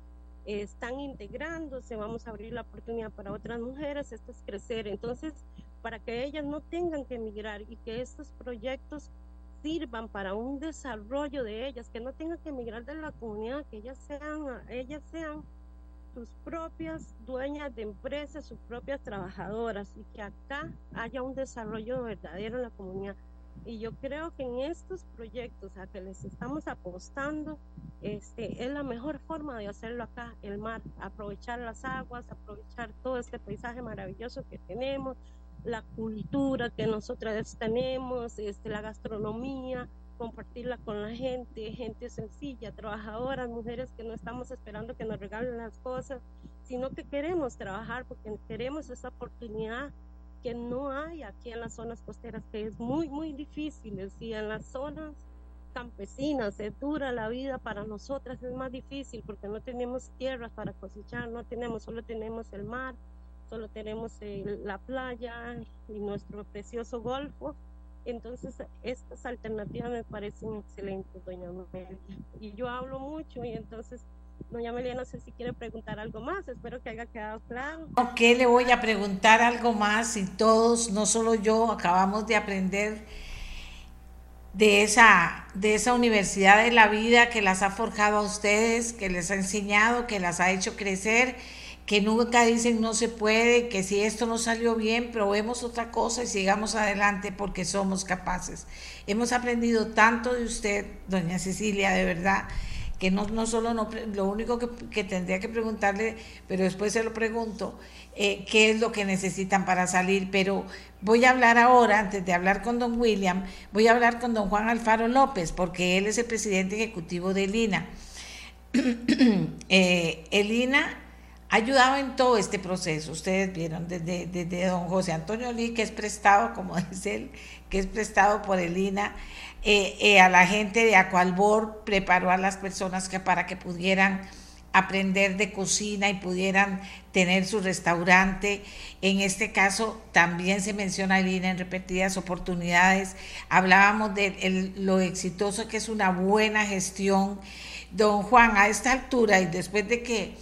están integrándose, vamos a abrir la oportunidad para otras mujeres, esto es crecer. Entonces, para que ellas no tengan que emigrar y que estos proyectos sirvan para un desarrollo de ellas, que no tengan que emigrar de la comunidad, que ellas sean, ellas sean sus propias dueñas de empresas, sus propias trabajadoras y que acá haya un desarrollo verdadero en la comunidad. Y yo creo que en estos proyectos a que les estamos apostando, este, es la mejor forma de hacerlo acá, el mar, aprovechar las aguas, aprovechar todo este paisaje maravilloso que tenemos, la cultura que nosotras tenemos, este, la gastronomía, compartirla con la gente, gente sencilla, trabajadoras, mujeres que no estamos esperando que nos regalen las cosas, sino que queremos trabajar porque queremos esa oportunidad que no hay aquí en las zonas costeras, que es muy, muy difícil. Y en las zonas campesinas es dura la vida para nosotras, es más difícil porque no tenemos tierras para cosechar, no tenemos, solo tenemos el mar, solo tenemos la playa y nuestro precioso golfo entonces, estas alternativas me parecen excelentes, doña Amelia. Y yo hablo mucho y entonces, doña Amelia, no sé si quiere preguntar algo más, espero que haya quedado claro. ¿Qué le voy a preguntar algo más si todos, no solo yo, acabamos de aprender de esa, de esa universidad de la vida que las ha forjado a ustedes, que les ha enseñado, que las ha hecho crecer? Que nunca dicen no se puede, que si esto no salió bien, probemos otra cosa y sigamos adelante porque somos capaces. Hemos aprendido tanto de usted, doña Cecilia, de verdad, que no, no solo no, lo único que, tendría que preguntarle, pero después se lo pregunto, eh, qué es lo que necesitan para salir, pero voy a hablar ahora, antes de hablar con don William, voy a hablar con don Juan Alfaro López, porque él es el presidente ejecutivo de Lina. eh, el INA ayudado en todo este proceso. Ustedes vieron desde, don José Antonio Lee, que es prestado, como dice él, que es prestado por el INA, eh, eh, a la gente de Acualbor, preparó a las personas que, para que pudieran aprender de cocina y pudieran tener su restaurante. En este caso también se menciona el INA en repetidas oportunidades. Hablábamos de lo exitoso que es una buena gestión. Don Juan, a esta altura y después de que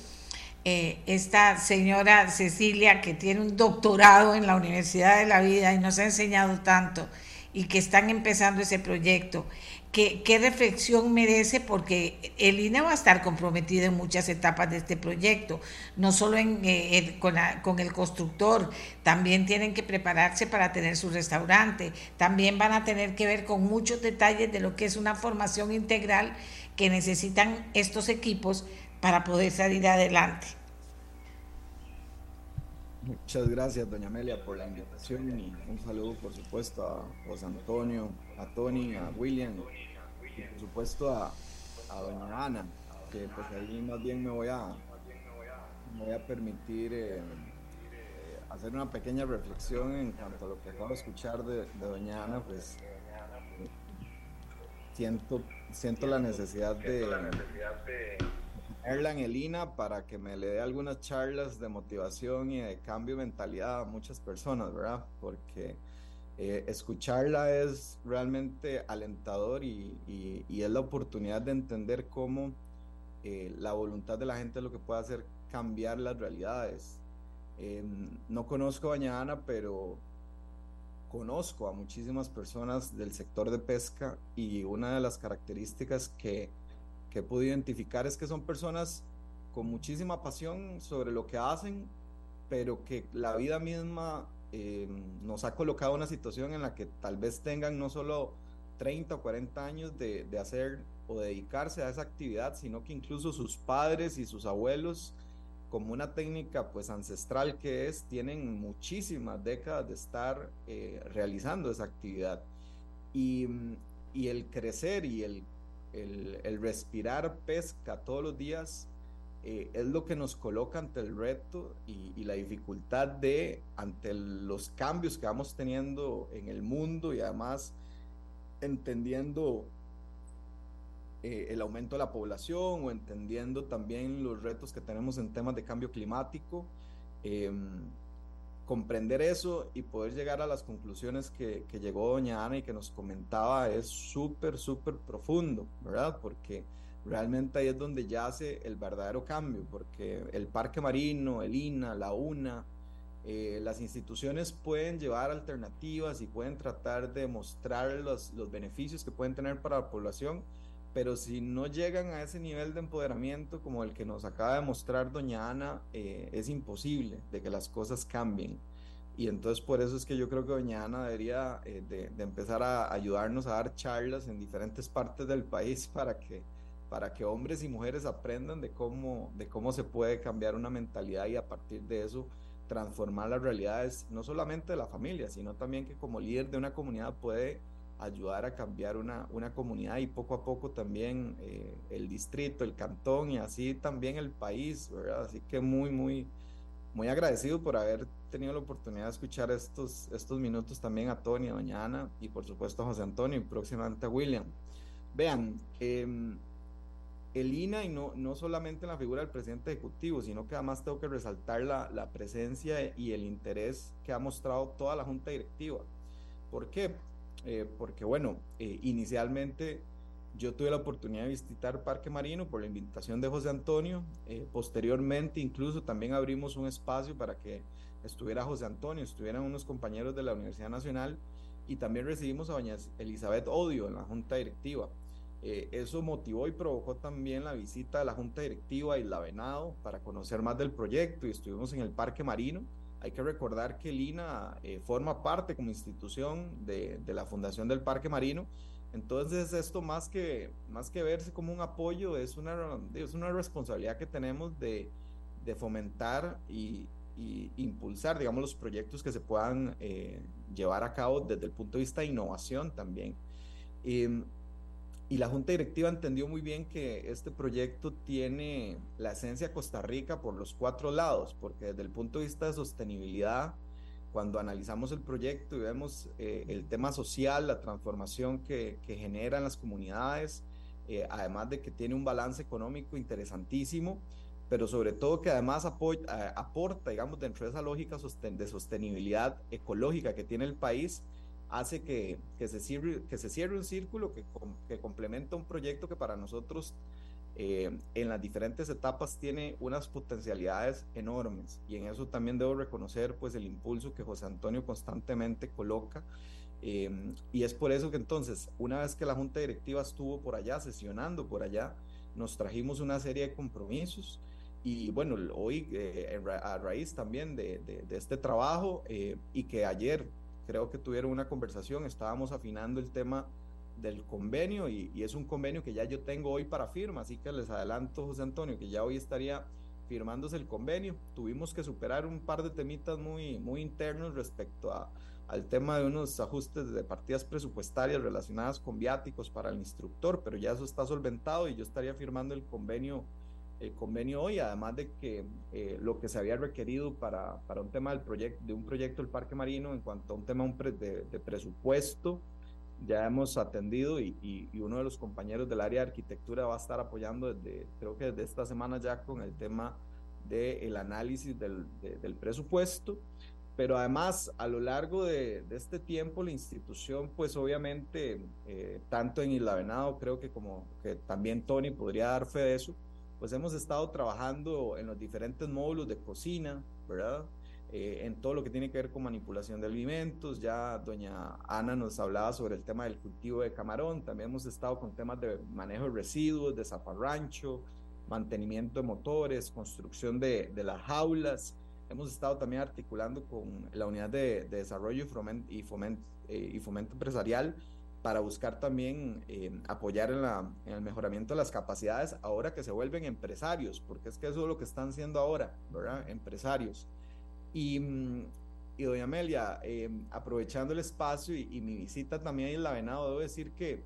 eh, esta señora Cecilia, que tiene un doctorado en la Universidad de la Vida y nos ha enseñado tanto, y que están empezando ese proyecto. ¿Qué, reflexión merece? Porque el INE va a estar comprometido en muchas etapas de este proyecto, no solo eh, con, el constructor, también tienen que prepararse para tener su restaurante, también van a tener que ver con muchos detalles de lo que es una formación integral que necesitan estos equipos para poder salir adelante. Muchas gracias, doña Amelia, por la invitación y un saludo, por supuesto, a José Antonio, a Tony, a William y, por supuesto, a, doña Ana, que pues ahí más bien me voy a, voy a permitir eh, hacer una pequeña reflexión en cuanto a lo que acabo de escuchar de, de doña Ana, pues siento, siento la necesidad de Erlan Elina para que me le dé algunas charlas de motivación y de cambio de mentalidad a muchas personas, ¿verdad? Porque eh, escucharla es realmente alentador y, es la oportunidad de entender cómo eh, la voluntad de la gente es lo que puede hacer cambiar las realidades. Em, no conozco a Bañana, pero conozco a muchísimas personas del sector de pesca y una de las características que que he podido identificar es que son personas con muchísima pasión sobre lo que hacen, pero que la vida misma eh, nos ha colocado una situación en la que tal vez tengan no solo 30 o 40 años de, de hacer o dedicarse a esa actividad, sino que incluso sus padres y sus abuelos, como una técnica pues ancestral que es, tienen muchísimas décadas de estar eh, realizando esa actividad. Y, y el crecer y el el, respirar pesca todos los días eh, es lo que nos coloca ante el reto y, la dificultad de, ante los cambios que vamos teniendo en el mundo y además entendiendo eh, el aumento de la población o entendiendo también los retos que tenemos en temas de cambio climático. Em, comprender eso y poder llegar a las conclusiones que, llegó doña Ana y que nos comentaba es súper, súper profundo, ¿verdad? Porque realmente ahí es donde yace el verdadero cambio, porque el parque marino, el INA, la UNA, Eh, las instituciones pueden llevar alternativas y pueden tratar de mostrar los, los beneficios que pueden tener para la población, pero si no llegan a ese nivel de empoderamiento como el que nos acaba de mostrar doña Ana, eh, es imposible de que las cosas cambien. Y entonces por eso es que yo creo que doña Ana debería eh, de, empezar a ayudarnos a dar charlas en diferentes partes del país para que, para que hombres y mujeres aprendan de cómo, de cómo se puede cambiar una mentalidad y a partir de eso transformar las realidades, no solamente de la familia, sino también que como líder de una comunidad puede ayudar a cambiar una, una comunidad y poco a poco también eh, el distrito, el cantón y así también el país, ¿verdad? Así que muy, muy, muy agradecido por haber tenido la oportunidad de escuchar estos, estos minutos también a Tony, a Doña Ana y por supuesto a José Antonio y próximamente a William. Vean, eh, el INA y no, no solamente en la figura del presidente ejecutivo, sino que además tengo que resaltar la, la presencia y el interés que ha mostrado toda la junta directiva. ¿Por qué? Eh, porque bueno, eh, inicialmente yo tuve la oportunidad de visitar Parque Marino por la invitación de José Antonio, eh, posteriormente incluso también abrimos un espacio para que estuviera José Antonio, estuvieran unos compañeros de la Universidad Nacional y también recibimos a doña Elizabeth Odio en la junta directiva. Eh, eso motivó y provocó también la visita de la Junta Directiva Isla Venado para conocer más del proyecto y estuvimos en el Parque Marino. Hay que recordar que Lina eh, forma parte como institución de, de, la Fundación del Parque Marino. Entonces esto más que, más que verse como un apoyo es una, es una responsabilidad que tenemos de, de fomentar y, y, impulsar, digamos, los proyectos que se puedan eh, llevar a cabo desde el punto de vista de innovación también. Eh, y la Junta Directiva entendió muy bien que este proyecto tiene la esencia Costa Rica por los cuatro lados, porque desde el punto de vista de sostenibilidad, cuando analizamos el proyecto y vemos eh, el tema social, la transformación que, que generan las comunidades, eh, además de que tiene un balance económico interesantísimo, pero sobre todo que además apoya, aporta, digamos, dentro de esa lógica de sostenibilidad ecológica que tiene el país, hace que, que, se, cierre, que se cierre un círculo que, que complementa un proyecto que para nosotros eh, en las diferentes etapas tiene unas potencialidades enormes. Y en eso también debo reconocer pues el impulso que José Antonio constantemente coloca eh, y es por eso que entonces una vez que la junta directiva estuvo por allá sesionando por allá nos trajimos una serie de compromisos y bueno hoy eh, a raíz también de, de, este trabajo y que ayer creo que tuvieron una conversación, estábamos afinando el tema del convenio y, es un convenio que ya yo tengo hoy para firma, así que les adelanto, José Antonio, que ya hoy estaría firmándose el convenio. Tuvimos que superar un par de temitas muy, muy internos respecto a, al tema de unos ajustes de partidas presupuestarias relacionadas con viáticos para el instructor, pero ya eso está solventado y yo estaría firmando el convenio el convenio hoy, además de que eh, lo que se había requerido para, para un tema del proyecto, de un proyecto del Parque Marino en cuanto a un tema de, presupuesto, ya hemos atendido y, uno de los compañeros del área de arquitectura va a estar apoyando desde, creo que desde esta semana ya con el tema del de análisis del, de, del presupuesto. Pero además, a lo largo de, de, este tiempo, la institución, pues obviamente, eh, tanto en Isla Venado, creo que como que también Tony podría dar fe de eso, pues hemos estado trabajando en los diferentes módulos de cocina, ¿verdad? Eh, en todo lo que tiene que ver con manipulación de alimentos. Ya doña Ana nos hablaba sobre el tema del cultivo de camarón. También hemos estado con temas de manejo de residuos, de zaparrancho, mantenimiento de motores, construcción de, de las jaulas. Hemos estado también articulando con la unidad de, de desarrollo y fomento, y, fomento, eh, y fomento empresarial para buscar también eh, apoyar en, la, en, el mejoramiento de las capacidades ahora que se vuelven empresarios, porque es que eso es lo que están siendo ahora, ¿verdad? Empresarios. Y, mm, y doña Amelia, eh, aprovechando el espacio y, mi visita también a Isla Venado, debo decir que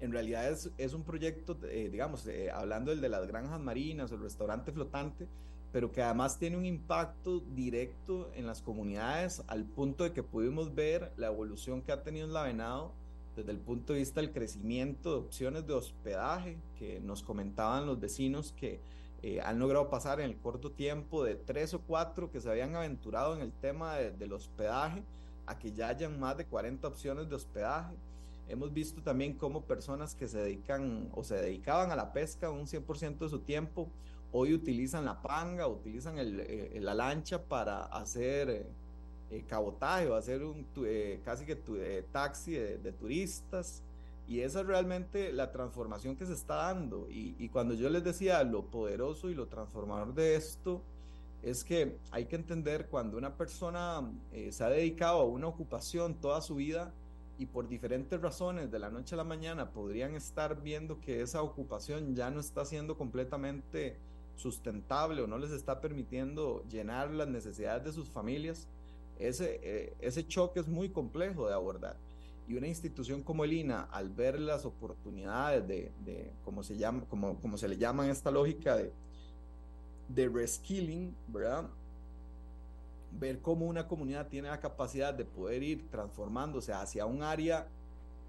en realidad es, es un proyecto, eh, digamos, eh, hablando del de las granjas marinas o el restaurante flotante, pero que además tiene un impacto directo en las comunidades al punto de que pudimos ver la evolución que ha tenido la Venado desde el punto de vista del crecimiento de opciones de hospedaje que nos comentaban los vecinos que eh, han logrado pasar en el corto tiempo de tres o cuatro que se habían aventurado en el tema de, del hospedaje a que ya hayan más de 40 opciones de hospedaje. Hemos visto también cómo personas que se dedican o se dedicaban a la pesca un 100% de su tiempo hoy utilizan la panga, utilizan el, la lancha para hacer cabotaje o hacer un casi que taxi de, turistas. Y esa es realmente la transformación que se está dando. Y, y cuando yo les decía lo poderoso y lo transformador de esto, es que hay que entender cuando una persona eh, se ha dedicado a una ocupación toda su vida y por diferentes razones de la noche a la mañana podrían estar viendo que esa ocupación ya no está siendo completamente sustentable o no les está permitiendo llenar las necesidades de sus familias, ese, eh, ese choque es muy complejo de abordar. Y una institución como el INA, al ver las oportunidades de, de como, se llama, como, como se le llama en esta lógica de, de reskilling, ¿verdad? Ver cómo una comunidad tiene la capacidad de poder ir transformándose hacia un área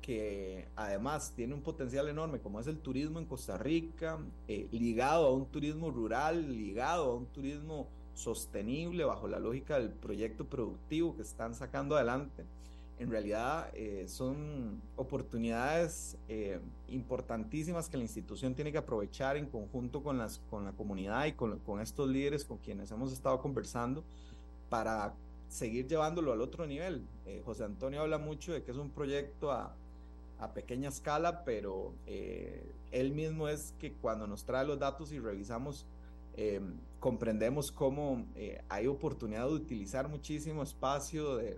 que además tiene un potencial enorme, como es el turismo en Costa Rica, eh, ligado a un turismo rural, ligado a un turismo sostenible bajo la lógica del proyecto productivo que están sacando adelante en realidad eh, son oportunidades eh, importantísimas que la institución tiene que aprovechar en conjunto con, las, con la comunidad y con, con, estos líderes con quienes hemos estado conversando para seguir llevándolo al otro nivel. Eh, José Antonio habla mucho de que es un proyecto a, a pequeña escala, pero él mismo es que cuando nos trae los datos y revisamos eh, comprendemos cómo eh, hay oportunidad de utilizar muchísimo espacio de,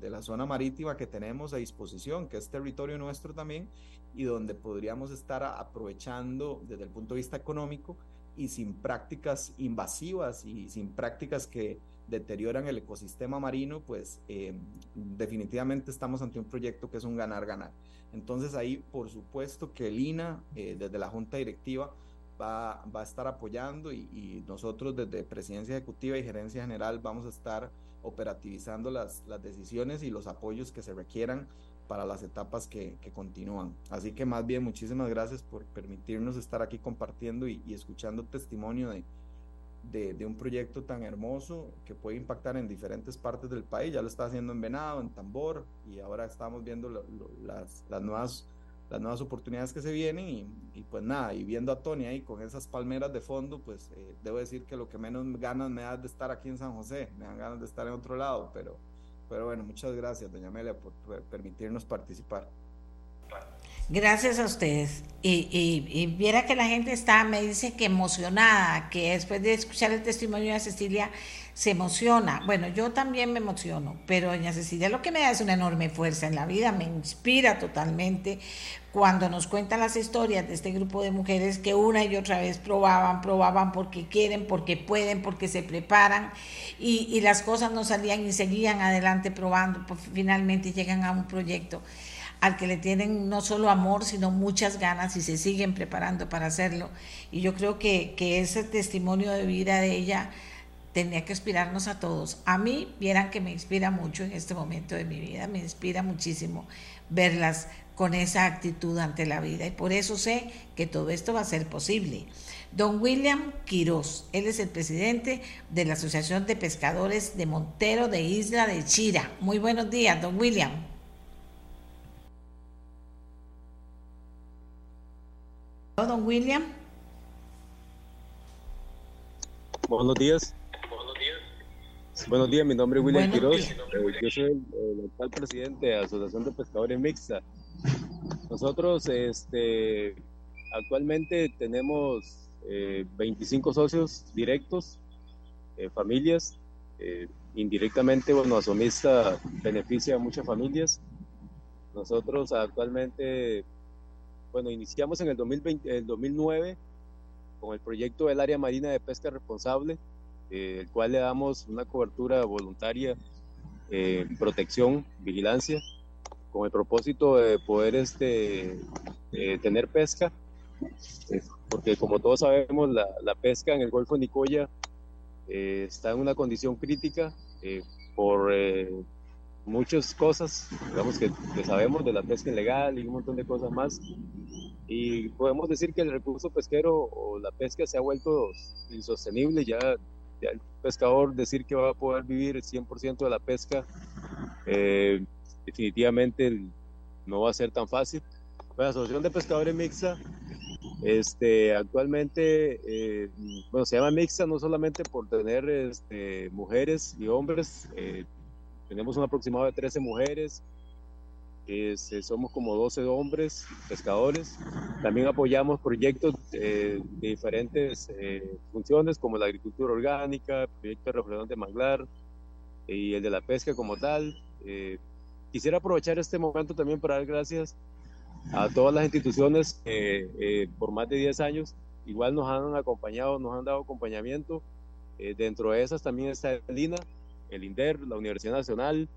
de, la zona marítima que tenemos a disposición, que es territorio nuestro también, y donde podríamos estar aprovechando desde el punto de vista económico y sin prácticas invasivas y sin prácticas que deterioran el ecosistema marino, pues eh, definitivamente estamos ante un proyecto que es un ganar-ganar. Entonces ahí, por supuesto que el INA, desde la Junta Directiva, va, a estar apoyando y, nosotros desde Presidencia Ejecutiva y Gerencia General vamos a estar operativizando las, las decisiones y los apoyos que se requieran para las etapas que, que, continúan. Así que más bien muchísimas gracias por permitirnos estar aquí compartiendo y, escuchando testimonio de, de, un proyecto tan hermoso que puede impactar en diferentes partes del país. Ya lo está haciendo en Venado, en Tambor y ahora estamos viendo las, las nuevas las nuevas oportunidades que se vienen y, pues nada, y viendo a Tony ahí con esas palmeras de fondo, pues eh, debo decir que lo que menos ganas me da de estar aquí en San José, me dan ganas de estar en otro lado, pero, pero bueno, muchas gracias, doña Amelia, por, permitirnos participar. Gracias a ustedes. Y, y, viera que la gente está, me dice que emocionada, que después de escuchar el testimonio de Cecilia, se emociona. Bueno, yo también me emociono, pero doña Cecilia lo que me da es una enorme fuerza en la vida, me inspira totalmente cuando nos cuentan las historias de este grupo de mujeres que una y otra vez probaban, probaban porque quieren, porque pueden, porque se preparan y, las cosas no salían y seguían adelante probando, pues finalmente llegan a un proyecto al que le tienen no solo amor, sino muchas ganas y se siguen preparando para hacerlo. Y yo creo que, que ese testimonio de vida de ella tenía que inspirarnos a todos. A mí, vieran que me inspira mucho en este momento de mi vida, me inspira muchísimo verlas con esa actitud ante la vida y por eso sé que todo esto va a ser posible. Don William Quiroz, él es el presidente de la Asociación de Pescadores de Montero de Isla de Chira. Muy buenos días, don William. Don William. Buenos días. Buenos días, mi nombre es William Quiroz. Eh, yo soy el, actual presidente de la Asociación de Pescadores Mixta. Nosotros este, actualmente tenemos 25 eh, socios directos, eh, familias. indirectamente, bueno, Asomista beneficia a muchas familias. Nosotros actualmente, bueno, iniciamos en el, 2020, el 2009 con el proyecto del área marina de pesca responsable eh, el cual le damos una cobertura voluntaria, eh, protección, vigilancia, con el propósito de poder este, eh, tener pesca, porque como todos sabemos, la, la, pesca en el Golfo de Nicoya está en una condición crítica por muchas cosas, digamos que, que, sabemos de la pesca ilegal y un montón de cosas más. Y podemos decir que el recurso pesquero o la pesca se ha vuelto insostenible, ya el pescador decir que va a poder vivir el 100% de la pesca, eh, definitivamente no va a ser tan fácil. La Asociación de Pescadores Mixta Este, actualmente, eh, bueno, se llama mixta no solamente por tener este, mujeres y hombres, eh, tenemos un aproximado de 13 mujeres, este, somos como 12 hombres pescadores. También apoyamos proyectos de diferentes funciones como la agricultura orgánica, proyecto de reflexión de manglar y el de la pesca como tal. quisiera aprovechar este momento también para dar gracias a todas las instituciones que eh, por más de 10 años igual nos han acompañado, nos han dado acompañamiento. Eh, dentro de esas también está el INA, el INDER, la Universidad Nacional,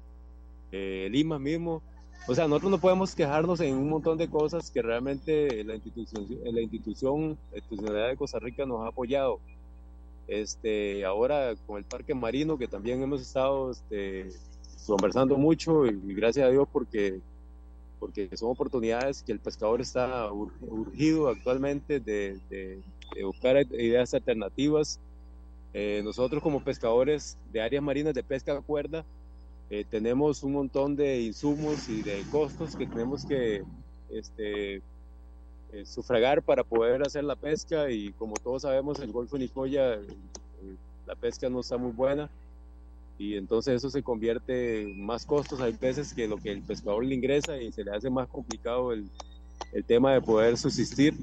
eh, el IMA mismo. O sea, nosotros no podemos quejarnos en un montón de cosas que realmente la institución, la institución, la institucionalidad de Costa Rica nos ha apoyado. Este, ahora con el Parque Marino, que también hemos estado este, conversando mucho y gracias a Dios porque porque son oportunidades que el pescador está urgido actualmente de, buscar ideas alternativas. Eh, nosotros como pescadores de áreas marinas de pesca a cuerda eh, tenemos un montón de insumos y de costos que tenemos que este, eh, sufragar para poder hacer la pesca y como todos sabemos el Golfo de Nicoya la pesca no está muy buena y entonces eso se convierte en más costos hay veces que lo que el pescador le ingresa y se le hace más complicado el, el tema de poder subsistir.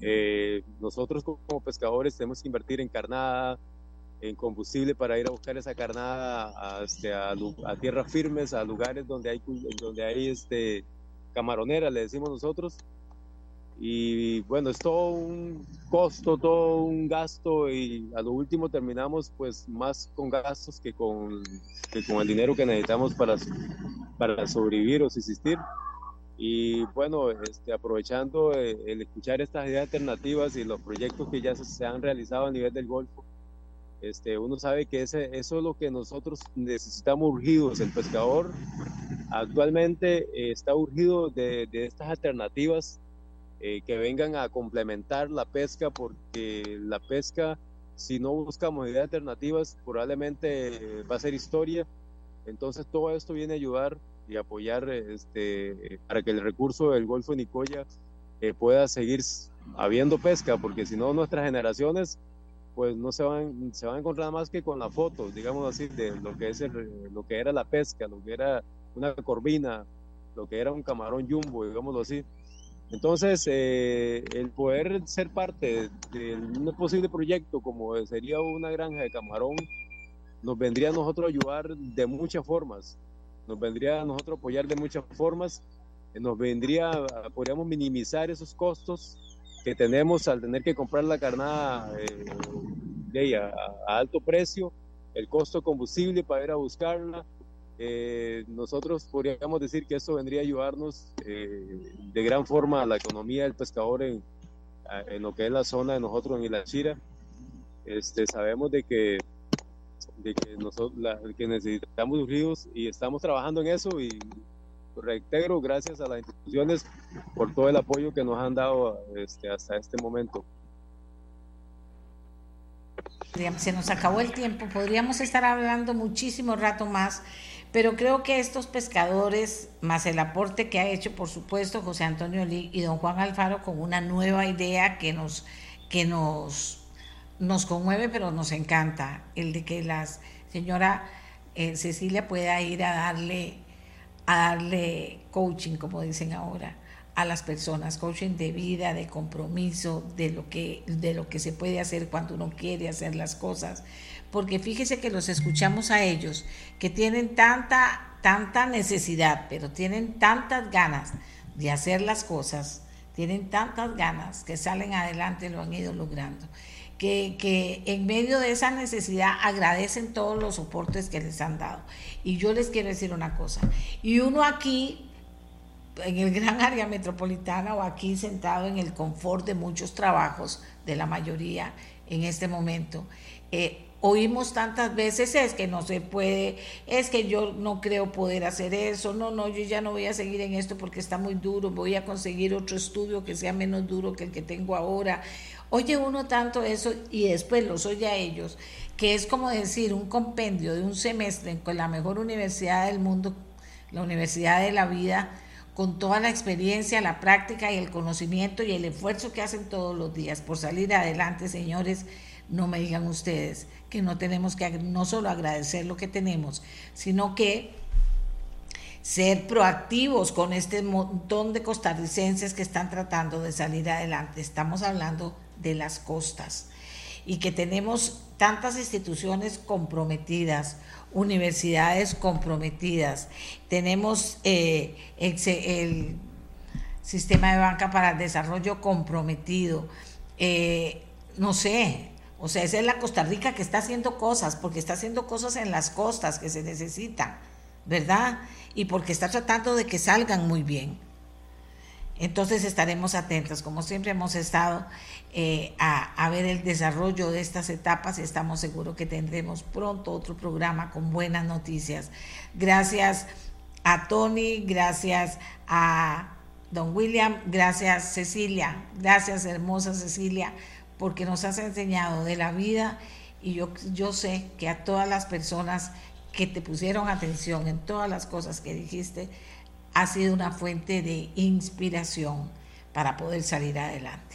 Eh, nosotros como pescadores tenemos que invertir en carnada, en combustible para ir a buscar esa carnada a, tierras firmes, a lugares donde hay, donde hay este, camaronera, le decimos nosotros, y bueno, es todo un costo, todo un gasto y a lo último terminamos pues más con gastos que con, que con el dinero que necesitamos para, para sobrevivir o subsistir. Y bueno, este, aprovechando eh, el, escuchar estas ideas alternativas y los proyectos que ya se, han realizado a nivel del Golfo, este, uno sabe que ese, eso es lo que nosotros necesitamos urgidos. El pescador actualmente eh, está urgido de, de estas alternativas eh, que vengan a complementar la pesca, porque la pesca, si no buscamos ideas alternativas, probablemente va a ser historia. Entonces todo esto viene a ayudar y apoyar este, para que el recurso del Golfo de Nicoya eh, pueda seguir habiendo pesca, porque si no nuestras generaciones pues no se van, se van a encontrar más que con la foto, digamos así, de lo que, es lo que era la pesca, lo que era una corvina, lo que era un camarón jumbo, digámoslo así. Entonces, eh, el poder ser parte de, un posible proyecto como sería una granja de camarón, nos vendría a nosotros ayudar de muchas formas, nos vendría a nosotros apoyar de muchas formas, eh, nos vendría, podríamos minimizar esos costos que tenemos al tener que comprar la carnada eh, a, alto precio, el costo combustible para ir a buscarla, eh, nosotros podríamos decir que eso vendría a ayudarnos eh, de gran forma a la economía del pescador en, en, lo que es la zona de nosotros en la Chira. Este, sabemos de que, de que, nosotros, que necesitamos ríos y estamos trabajando en eso y reintegro gracias a las instituciones por todo el apoyo que nos han dado este, hasta este momento. Se nos acabó el tiempo, podríamos estar hablando muchísimo rato más pero creo que estos pescadores, más el aporte que ha hecho, por supuesto, José Antonio Lee y don Juan Alfaro, con una nueva idea que nos, que nos, nos conmueve, pero nos encanta, el de que la señora eh, Cecilia pueda ir a darle, a darle coaching, como dicen ahora, a las personas, coaching de vida, de compromiso, de lo que, de lo que se puede hacer cuando uno quiere hacer las cosas. Porque fíjese que los escuchamos a ellos, que tienen tanta, tanta necesidad, pero tienen tantas ganas de hacer las cosas, tienen tantas ganas que salen adelante, lo han ido logrando. Que, en medio de esa necesidad agradecen todos los soportes que les han dado. Y yo les quiero decir una cosa, y uno aquí, en el gran área metropolitana o aquí sentado en el confort de muchos trabajos, de la mayoría en este momento, eh, oímos tantas veces es que no se puede, es que yo no creo poder hacer eso, no, no, yo ya no voy a seguir en esto porque está muy duro, voy a conseguir otro estudio que sea menos duro que el que tengo ahora. Oye uno tanto eso y después los oye a ellos, que es como decir un compendio de un semestre con la mejor universidad del mundo, la Universidad de la Vida, con toda la experiencia, la práctica y el conocimiento y el esfuerzo que hacen todos los días por salir adelante, señores, no me digan ustedes que no tenemos que no solo agradecer lo que tenemos, sino que ser proactivos con este montón de costarricenses que están tratando de salir adelante. Estamos hablando de las costas y que tenemos tantas instituciones comprometidas, universidades comprometidas, tenemos eh, el, sistema de banca para el desarrollo comprometido, eh, no sé, o sea, esa es la Costa Rica que está haciendo cosas, porque está haciendo cosas en las costas que se necesitan, ¿verdad? Y porque está tratando de que salgan muy bien. Entonces estaremos atentos, como siempre hemos estado, eh, a, ver el desarrollo de estas etapas y estamos seguros que tendremos pronto otro programa con buenas noticias. Gracias a Tony, gracias a don William, gracias Cecilia, gracias hermosa Cecilia, porque nos has enseñado de la vida y yo, yo sé que a todas las personas que te pusieron atención en todas las cosas que dijiste, ha sido una fuente de inspiración para poder salir adelante.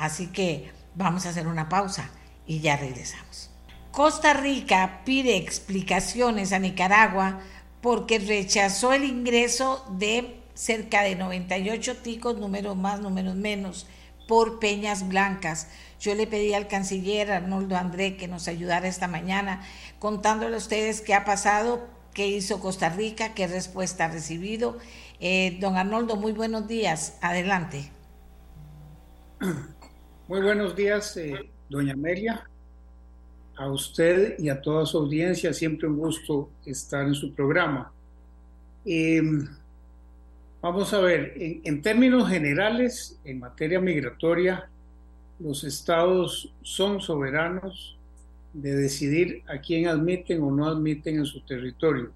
Así que vamos a hacer una pausa y ya regresamos. Costa Rica pide explicaciones a Nicaragua porque rechazó el ingreso de cerca de 98 ticos, números más, números menos, por peñas blancas. Yo le pedí al canciller Arnoldo André que nos ayudara esta mañana contándole a ustedes qué ha pasado, qué hizo Costa Rica, qué respuesta ha recibido. Eh, don Arnoldo, muy buenos días. Adelante. Muy buenos días, eh, doña Amelia. A usted y a toda su audiencia, siempre un gusto estar en su programa. Em, vamos a ver, en, términos generales, en materia migratoria, los estados son soberanos de decidir a quién admiten o no admiten en su territorio.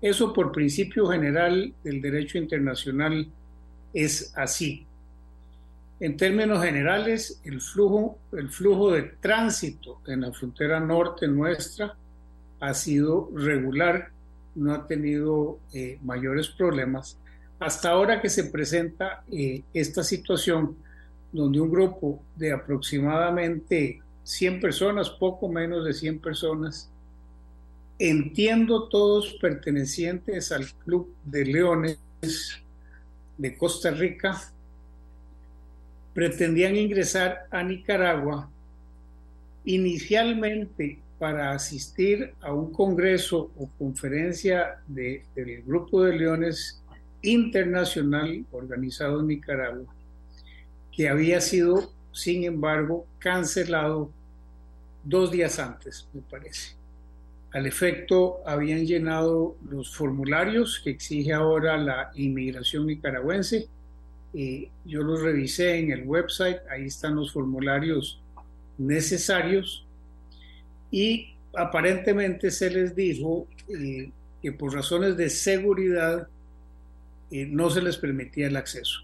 Eso por principio general del derecho internacional es así. En términos generales, el flujo, el flujo de tránsito en la frontera norte nuestra ha sido regular, no ha tenido eh, mayores problemas, hasta ahora que se presenta eh, esta situación donde un grupo de aproximadamente 100 personas, poco menos de 100 personas, entiendo todos pertenecientes al Club de Leones de Costa Rica, pretendían ingresar a Nicaragua inicialmente para asistir a un congreso o conferencia del Grupo de Leones Internacional organizado en Nicaragua, que había sido, sin embargo, cancelado dos días antes, me parece. Al efecto, habían llenado los formularios que exige ahora la inmigración nicaragüense yo los revisé en el website, ahí están los formularios necesarios y aparentemente se les dijo eh, que por razones de seguridad eh, no se les permitía el acceso.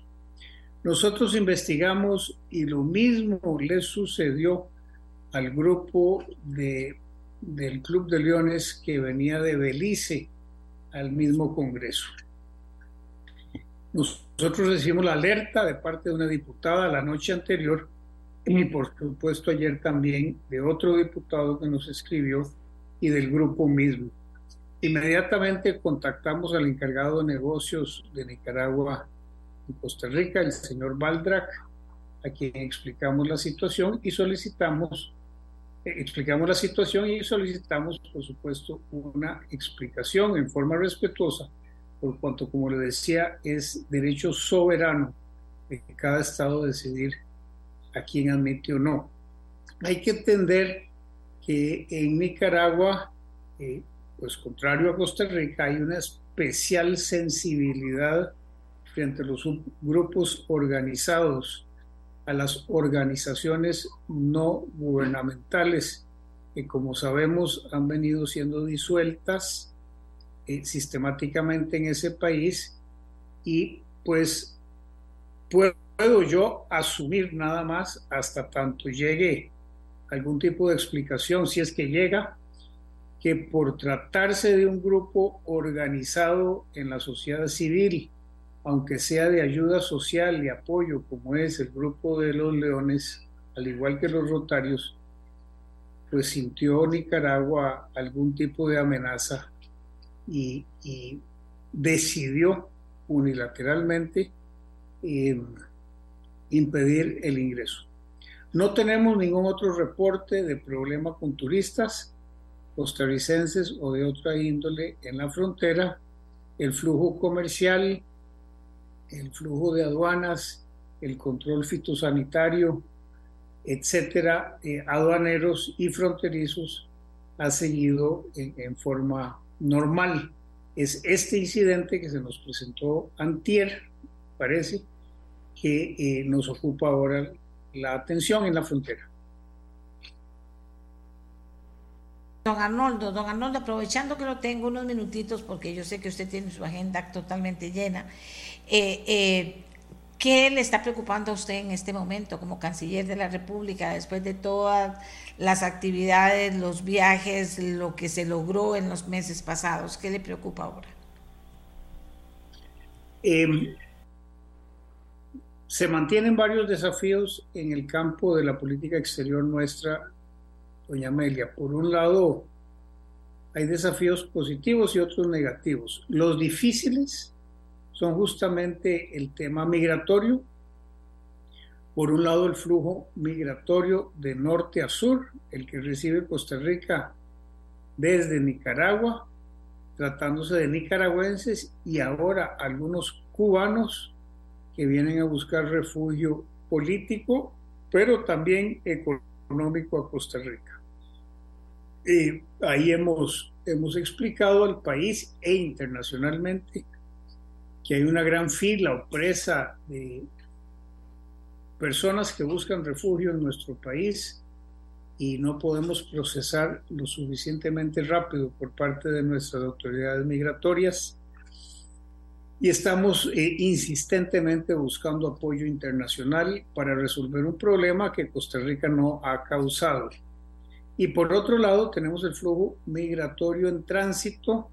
Nosotros investigamos y lo mismo les sucedió al grupo de, del Club de Leones que venía de Belice al mismo Congreso. Nosotros recibimos la alerta de parte de una diputada la noche anterior y por supuesto ayer también de otro diputado que nos escribió y del grupo mismo. Inmediatamente contactamos al encargado de negocios de Nicaragua y Costa Rica, el señor Baldrac, a quien explicamos la situación y solicitamos, eh, explicamos la situación y solicitamos, por supuesto, una explicación en forma respetuosa por cuanto, como le decía, es derecho soberano de cada estado decidir a quién admite o no. Hay que entender que en Nicaragua, eh, pues contrario a Costa Rica, hay una especial sensibilidad frente a los grupos organizados, a las organizaciones no gubernamentales, que como sabemos han venido siendo disueltas eh, sistemáticamente en ese país y pues puedo yo asumir nada más hasta tanto llegue algún tipo de explicación, si es que llega, que por tratarse de un grupo organizado en la sociedad civil aunque sea de ayuda social y apoyo, como es el grupo de los leones, al igual que los rotarios, pues sintió Nicaragua algún tipo de amenaza y, decidió unilateralmente eh, impedir el ingreso. No tenemos ningún otro reporte de problema con turistas costarricenses o de otra índole en la frontera. El flujo comercial, el flujo de aduanas, el control fitosanitario, etcétera, eh, aduaneros y fronterizos ha seguido en, forma normal. Es este incidente que se nos presentó antier, parece, que eh, nos ocupa ahora la atención en la frontera. Don Arnoldo, don Arnoldo, aprovechando que lo tengo unos minutitos, porque yo sé que usted tiene su agenda totalmente llena, eh, eh, ¿qué le está preocupando a usted en este momento como canciller de la República después de todas las actividades, los viajes, lo que se logró en los meses pasados? ¿Qué le preocupa ahora? Eh, se mantienen varios desafíos en el campo de la política exterior nuestra, doña Amelia. Por un lado, hay desafíos positivos y otros negativos. Los difíciles son justamente el tema migratorio. Por un lado, el flujo migratorio de norte a sur, el que recibe Costa Rica desde Nicaragua, tratándose de nicaragüenses y ahora algunos cubanos que vienen a buscar refugio político, pero también económico a Costa Rica. Y ahí hemos, hemos explicado al país e internacionalmente que hay una gran fila o presa de personas que buscan refugio en nuestro país y no podemos procesar lo suficientemente rápido por parte de nuestras autoridades migratorias y estamos eh, insistentemente buscando apoyo internacional para resolver un problema que Costa Rica no ha causado. Y por otro lado tenemos el flujo migratorio en tránsito,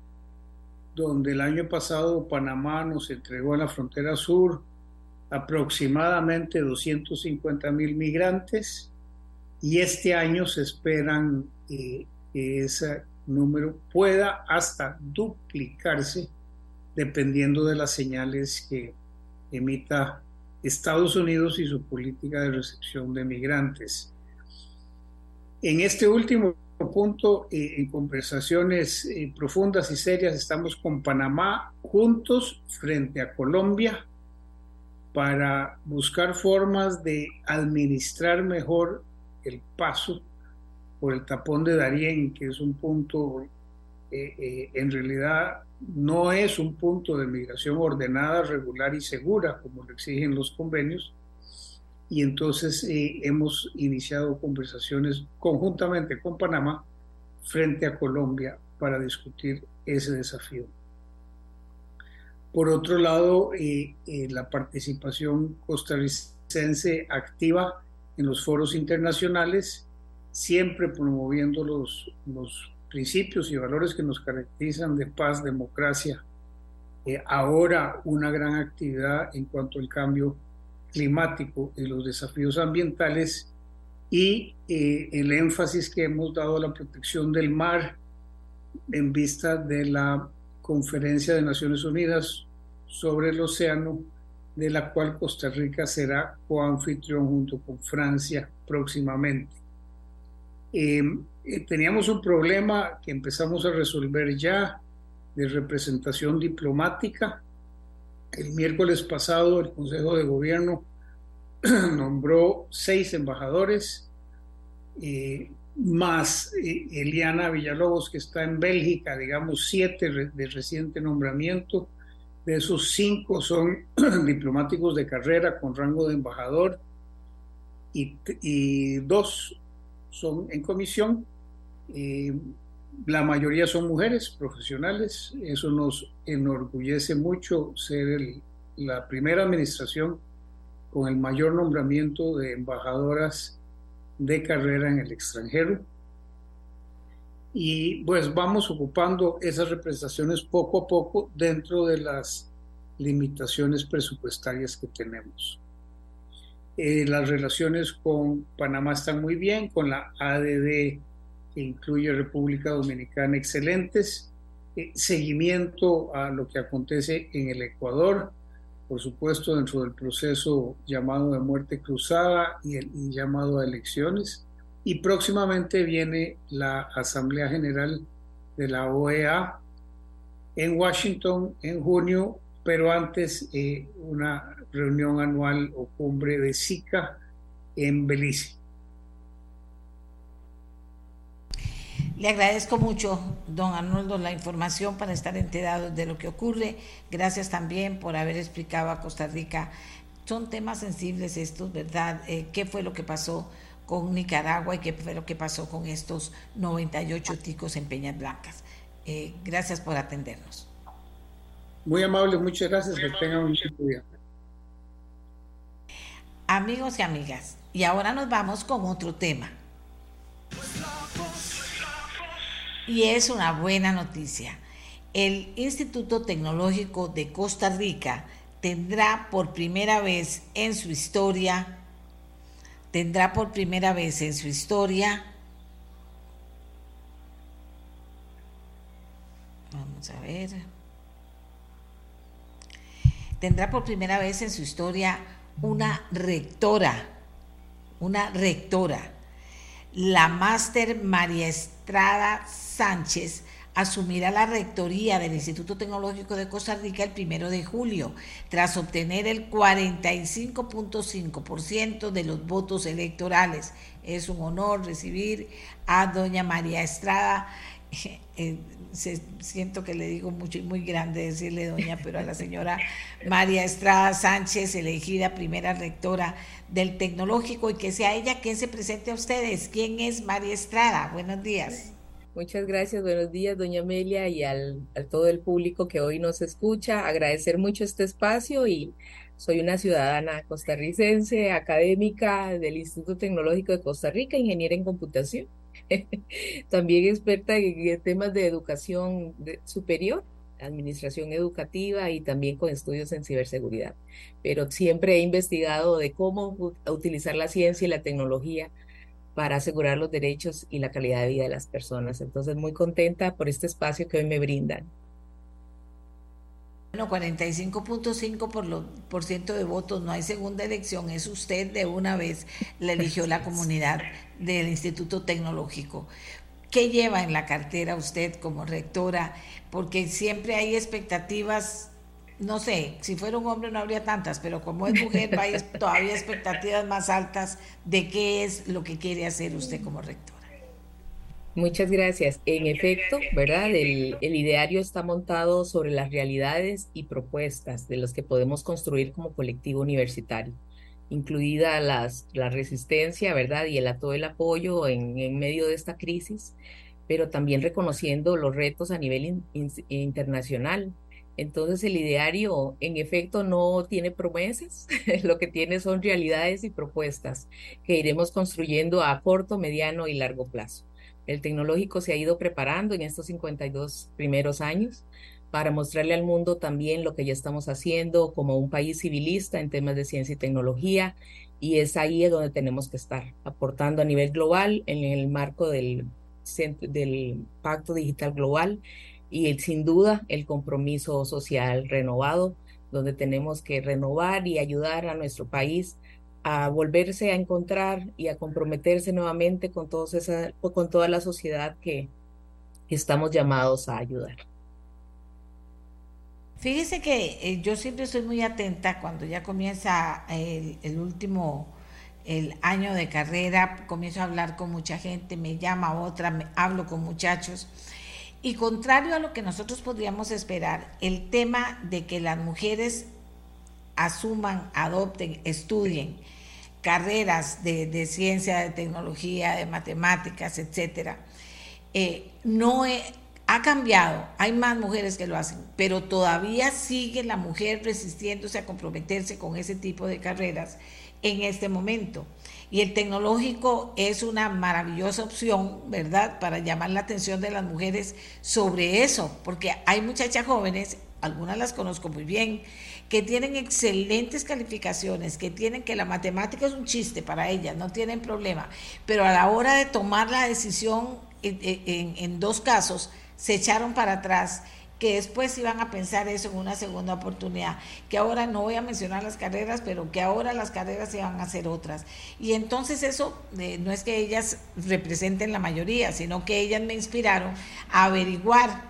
donde el año pasado Panamá nos entregó en la frontera sur aproximadamente 250 mil migrantes y este año se esperan eh, que ese número pueda hasta duplicarse dependiendo de las señales que emita Estados Unidos y su política de recepción de migrantes. En este último punto, eh, en conversaciones eh, profundas y serias, estamos con Panamá juntos frente a Colombia para buscar formas de administrar mejor el paso por el tapón de Darién, que es un punto eh, en realidad no es un punto de migración ordenada, regular y segura, como lo exigen los convenios, y entonces eh, hemos iniciado conversaciones conjuntamente con Panamá frente a Colombia para discutir ese desafío. Por otro lado, eh, eh, la participación costarricense activa en los foros internacionales, siempre promoviendo los, los principios y valores que nos caracterizan de paz, democracia, ahora una gran actividad en cuanto al cambio climático y los desafíos ambientales y eh, el énfasis que hemos dado a la protección del mar en vista de la conferencia de Naciones Unidas sobre el océano, de la cual Costa Rica será coanfitrión junto con Francia próximamente. Eh, eh, teníamos un problema que empezamos a resolver ya de representación diplomática. El miércoles pasado el Consejo de Gobierno nombró seis embajadores, eh, más Eliana Villalobos, que está en Bélgica, digamos siete de reciente nombramiento. De esos cinco son diplomáticos de carrera con rango de embajador y, y dos son en comisión. Eh, la mayoría son mujeres profesionales. Eso nos enorgullece mucho ser la primera administración con el mayor nombramiento de embajadoras de carrera en el extranjero. Y pues vamos ocupando esas representaciones poco a poco dentro de las limitaciones presupuestarias que tenemos. Eh, las relaciones con Panamá están muy bien, con la ADD que incluye República Dominicana excelentes, eh, seguimiento a lo que acontece en el Ecuador, por supuesto dentro del proceso llamado de muerte cruzada y el llamado a elecciones. Y próximamente viene la Asamblea General de la OEA en Washington en junio, pero antes eh, una reunión anual o cumbre de SICA en Belice. Le agradezco mucho, don Arnoldo, la información para estar enterado de lo que ocurre. Gracias también por haber explicado a Costa Rica. Son temas sensibles estos, ¿verdad? Eh, ¿Qué fue lo que pasó con Nicaragua y qué fue lo que pasó con estos 98 ticos en Peñas Blancas? Eh, gracias por atendernos. Muy amable, muchas gracias. Que tengan un día. Amigos y amigas, y ahora nos vamos con otro tema. Y es una buena noticia. El Instituto Tecnológico de Costa Rica tendrá por primera vez en su historia, tendrá por primera vez en su historia, vamos a ver, tendrá por primera vez en su historia una rectora, una rectora. La máster María Estrada Sánchez asumirá la rectoría del Instituto Tecnológico de Costa Rica el primero de julio, tras obtener el 45.5% de los votos electorales. Es un honor recibir a doña María Estrada. Eh, siento que le digo mucho y muy grande decirle doña, pero a la señora María Estrada Sánchez, elegida primera rectora del tecnológico, y que sea ella quien se presente a ustedes. ¿Quién es María Estrada? Buenos días. Muchas gracias, buenos días, doña Amelia, y al, a todo el público que hoy nos escucha. Agradecer mucho este espacio y soy una ciudadana costarricense, académica del Instituto Tecnológico de Costa Rica, ingeniera en computación También experta en temas de educación superior, administración educativa y también con estudios en ciberseguridad. Pero siempre he investigado de cómo utilizar la ciencia y la tecnología para asegurar los derechos y la calidad de vida de las personas. Entonces, muy contenta por este espacio que hoy me brindan. Bueno, 45.5 por, lo, por ciento de votos, no hay segunda elección, es usted de una vez la eligió la comunidad del Instituto Tecnológico. ¿Qué lleva en la cartera usted como rectora? Porque siempre hay expectativas, no sé, si fuera un hombre no habría tantas, pero como es mujer hay todavía expectativas más altas de qué es lo que quiere hacer usted como rectora. Muchas gracias. En efecto, ¿verdad? El, ideario está montado sobre las realidades y propuestas de las que podemos construir como colectivo universitario, incluida las, la resistencia, ¿verdad? Y el, todo el apoyo en, en medio de esta crisis, pero también reconociendo los retos a nivel internacional. Entonces el ideario en efecto no tiene promesas, lo que tiene son realidades y propuestas que iremos construyendo a corto, mediano y largo plazo. El tecnológico se ha ido preparando en estos 52 primeros años para mostrarle al mundo también lo que ya estamos haciendo como un país civilista en temas de ciencia y tecnología. Y es ahí donde tenemos que estar, aportando a nivel global en el marco del, del Pacto Digital Global y sin duda el compromiso social renovado, donde tenemos que renovar y ayudar a nuestro país a volverse a encontrar y a comprometerse nuevamente con, todos esa, con toda la sociedad que estamos llamados a ayudar. Fíjese que eh, yo siempre estoy muy atenta cuando ya comienza el, el, último el año de carrera, comienzo a hablar con mucha gente, me llama otra, me, hablo con muchachos. Y contrario a lo que nosotros podríamos esperar, el tema de que las mujeres asuman, adopten, estudien carreras de, ciencia, de tecnología, de matemáticas, etcétera, eh, no ha cambiado, hay más mujeres que lo hacen, pero todavía sigue la mujer resistiéndose a comprometerse con ese tipo de carreras en este momento. Y el tecnológico es una maravillosa opción, ¿verdad?, para llamar la atención de las mujeres sobre eso, porque hay muchachas jóvenes algunas las conozco muy bien, que tienen excelentes calificaciones, que tienen que la matemática es un chiste para ellas, no tienen problema, pero a la hora de tomar la decisión en, en dos casos, se echaron para atrás que después iban a pensar eso en una segunda oportunidad, que ahora no voy a mencionar las carreras, pero que ahora las carreras iban a ser otras. Y entonces eso eh, no es que ellas representen la mayoría, sino que ellas me inspiraron a averiguar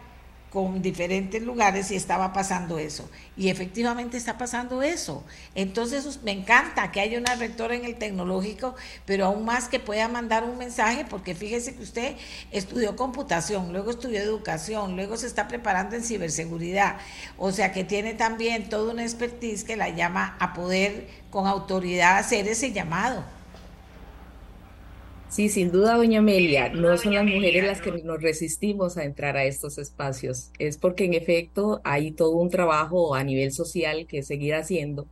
con diferentes lugares y estaba pasando eso. Y efectivamente está pasando eso. Entonces me encanta que haya una rectora en el tecnológico, pero aún más que pueda mandar un mensaje, porque fíjese que usted estudió computación, luego estudió educación, luego se está preparando en ciberseguridad. O sea que tiene también toda una expertise que la llama a poder con autoridad hacer ese llamado. Sí, sin duda, doña Amelia, no son las mujeres las que nos resistimos a entrar a estos espacios. Es porque en efecto hay todo un trabajo a nivel social que seguir haciendo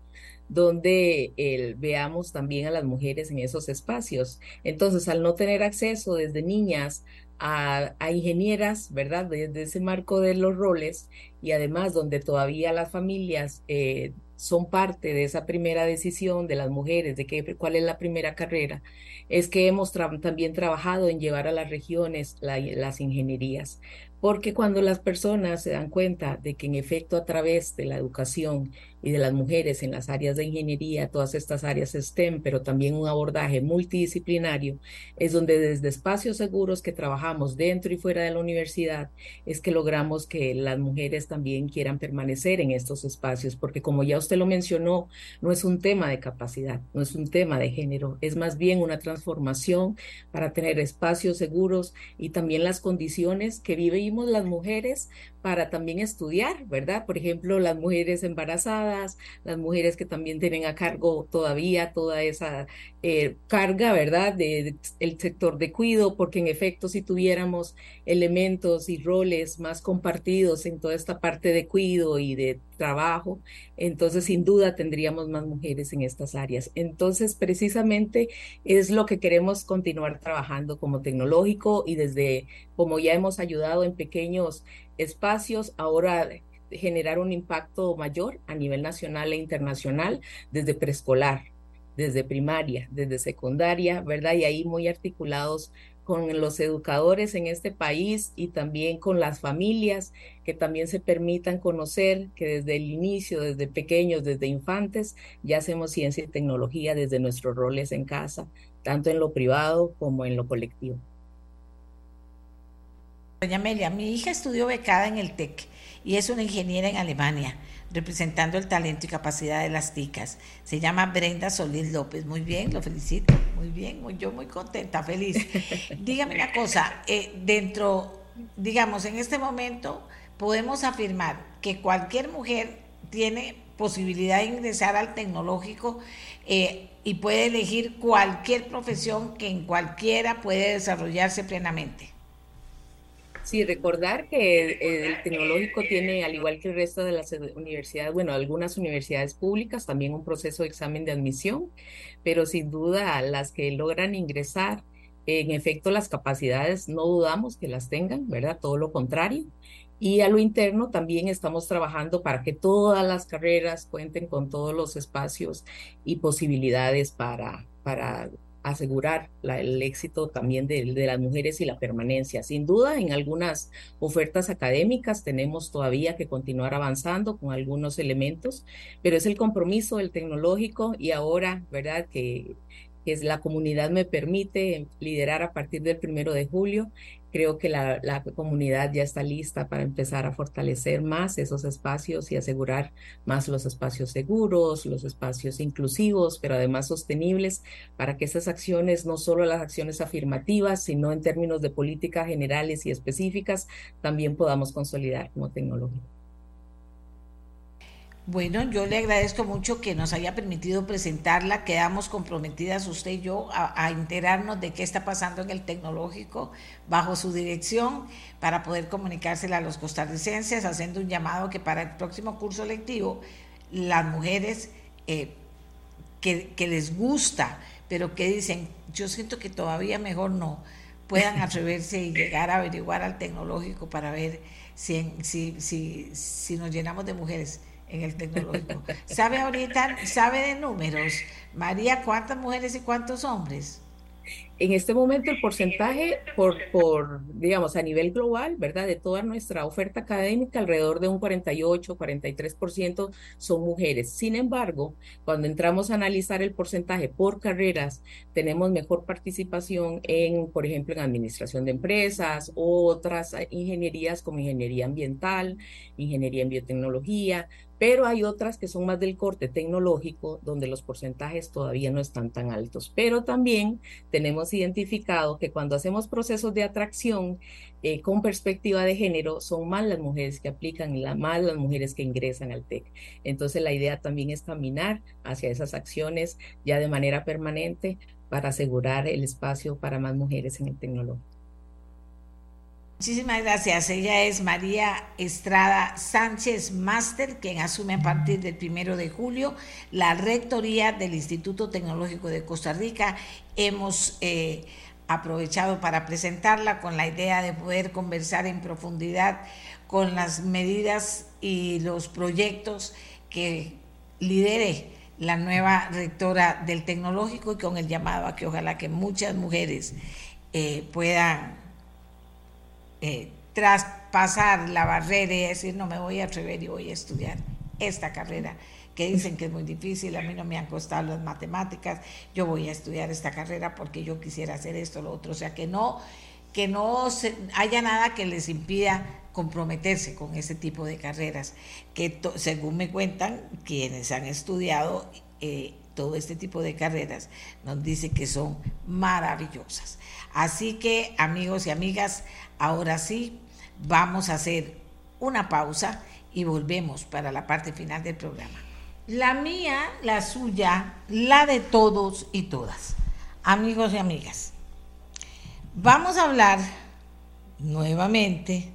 donde veamos también a las mujeres en esos espacios. Entonces, al no tener acceso desde niñas a, ingenieras, ¿verdad? Desde ese marco de los roles y además donde todavía las familias eh, son parte de esa primera decisión de las mujeres, de qué, cuál es la primera carrera, es que hemos también trabajado en llevar a las regiones las ingenierías. Porque cuando las personas se dan cuenta de que en efecto a través de la educación y de las mujeres en las áreas de ingeniería, todas estas áreas STEM, pero también un abordaje multidisciplinario, es donde desde espacios seguros que trabajamos dentro y fuera de la universidad, es que logramos que las mujeres también quieran permanecer en estos espacios, porque como ya usted lo mencionó, no es un tema de capacidad, no es un tema de género, es más bien una transformación para tener espacios seguros y también las condiciones que vive las mujeres para también estudiar, ¿verdad? Por ejemplo, las mujeres embarazadas, las mujeres que también tienen a cargo todavía toda esa eh, carga, ¿verdad? De, el sector de cuido, porque en efecto si tuviéramos elementos y roles más compartidos en toda esta parte de cuido y de trabajo, entonces sin duda tendríamos más mujeres en estas áreas. Entonces, precisamente es lo que queremos continuar trabajando como tecnológico y desde, como ya hemos ayudado en pequeños espacios, ahora generar un impacto mayor a nivel nacional e internacional desde preescolar, desde primaria, desde secundaria, ¿verdad? Y ahí muy articulados con los educadores en este país y también con las familias que también se permitan conocer que desde el inicio, desde pequeños, desde infantes, ya hacemos ciencia y tecnología desde nuestros roles en casa, tanto en lo privado como en lo colectivo. Doña Amelia, mi hija estudió becada en el TEC y es una ingeniera en Alemania, representando el talento y capacidad de las ticas. Se llama Brenda Solís López. Muy bien, lo felicito. Muy bien, yo muy contenta, feliz. Dígame una cosa, eh, dentro, digamos, en este momento podemos afirmar que cualquier mujer tiene posibilidad de ingresar al tecnológico eh, y puede elegir cualquier profesión que en cualquiera puede desarrollarse plenamente. Sí, recordar que el tecnológico tiene, al igual que el resto de las universidades, bueno, algunas universidades públicas, también un proceso de examen de admisión, pero sin duda las que logran ingresar, en efecto, las capacidades no dudamos que las tengan, ¿verdad? Todo lo contrario. Y a lo interno también estamos trabajando para que todas las carreras cuenten con todos los espacios y posibilidades para, para asegurar el éxito también de, las mujeres y la permanencia. Sin duda, en algunas ofertas académicas tenemos todavía que continuar avanzando con algunos elementos, pero es el compromiso del tecnológico y ahora, ¿verdad? Que, que la comunidad me permite liderar a partir del primero de julio creo que la, comunidad ya está lista para empezar a fortalecer más esos espacios y asegurar más los espacios seguros, los espacios inclusivos, pero además sostenibles, para que esas acciones, no solo las acciones afirmativas, sino en términos de políticas generales y específicas, también podamos consolidar como tecnología. Bueno, yo le agradezco mucho que nos haya permitido presentarla. Quedamos comprometidas usted y yo a, enterarnos de qué está pasando en el tecnológico bajo su dirección para poder comunicársela a los costarricenses, haciendo un llamado que para el próximo curso lectivo las mujeres eh, que, que les gusta, pero que dicen, yo siento que todavía mejor no, puedan atreverse y llegar a averiguar al tecnológico para ver si, si, si, si nos llenamos de mujeres en el tecnológico. ¿Sabe ahorita, sabe de números, María, cuántas mujeres y cuántos hombres? En este momento el porcentaje por, por, digamos, a nivel global, ¿verdad? De toda nuestra oferta académica, alrededor de un 48, 43% son mujeres. Sin embargo, cuando entramos a analizar el porcentaje por carreras, tenemos mejor participación en, por ejemplo, en administración de empresas otras ingenierías como ingeniería ambiental, ingeniería en biotecnología, pero hay otras que son más del corte tecnológico, donde los porcentajes todavía no están tan altos. Pero también tenemos identificado que cuando hacemos procesos de atracción eh, con perspectiva de género, son más las mujeres que aplican, la, más las mujeres que ingresan al TEC. Entonces la idea también es caminar hacia esas acciones ya de manera permanente para asegurar el espacio para más mujeres en el tecnológico. Muchísimas gracias. Ella es María Estrada Sánchez Máster, quien asume a partir del primero de julio la rectoría del Instituto Tecnológico de Costa Rica. Hemos eh, aprovechado para presentarla con la idea de poder conversar en profundidad con las medidas y los proyectos que lidere la nueva rectora del tecnológico y con el llamado a que ojalá que muchas mujeres eh, puedan eh, traspasar la barrera y decir, no me voy a atrever y voy a estudiar esta carrera que dicen que es muy difícil, a mí no me han costado las matemáticas, yo voy a estudiar esta carrera porque yo quisiera hacer esto, lo otro, o sea, que no, que no haya nada que les impida comprometerse con ese tipo de carreras, que según me cuentan quienes han estudiado eh, todo este tipo de carreras, nos dice que son maravillosas. Así que amigos y amigas, Ahora sí, vamos a hacer una pausa y volvemos para la parte final del programa. La mía, la suya, la de todos y todas. Amigos y amigas, vamos a hablar nuevamente.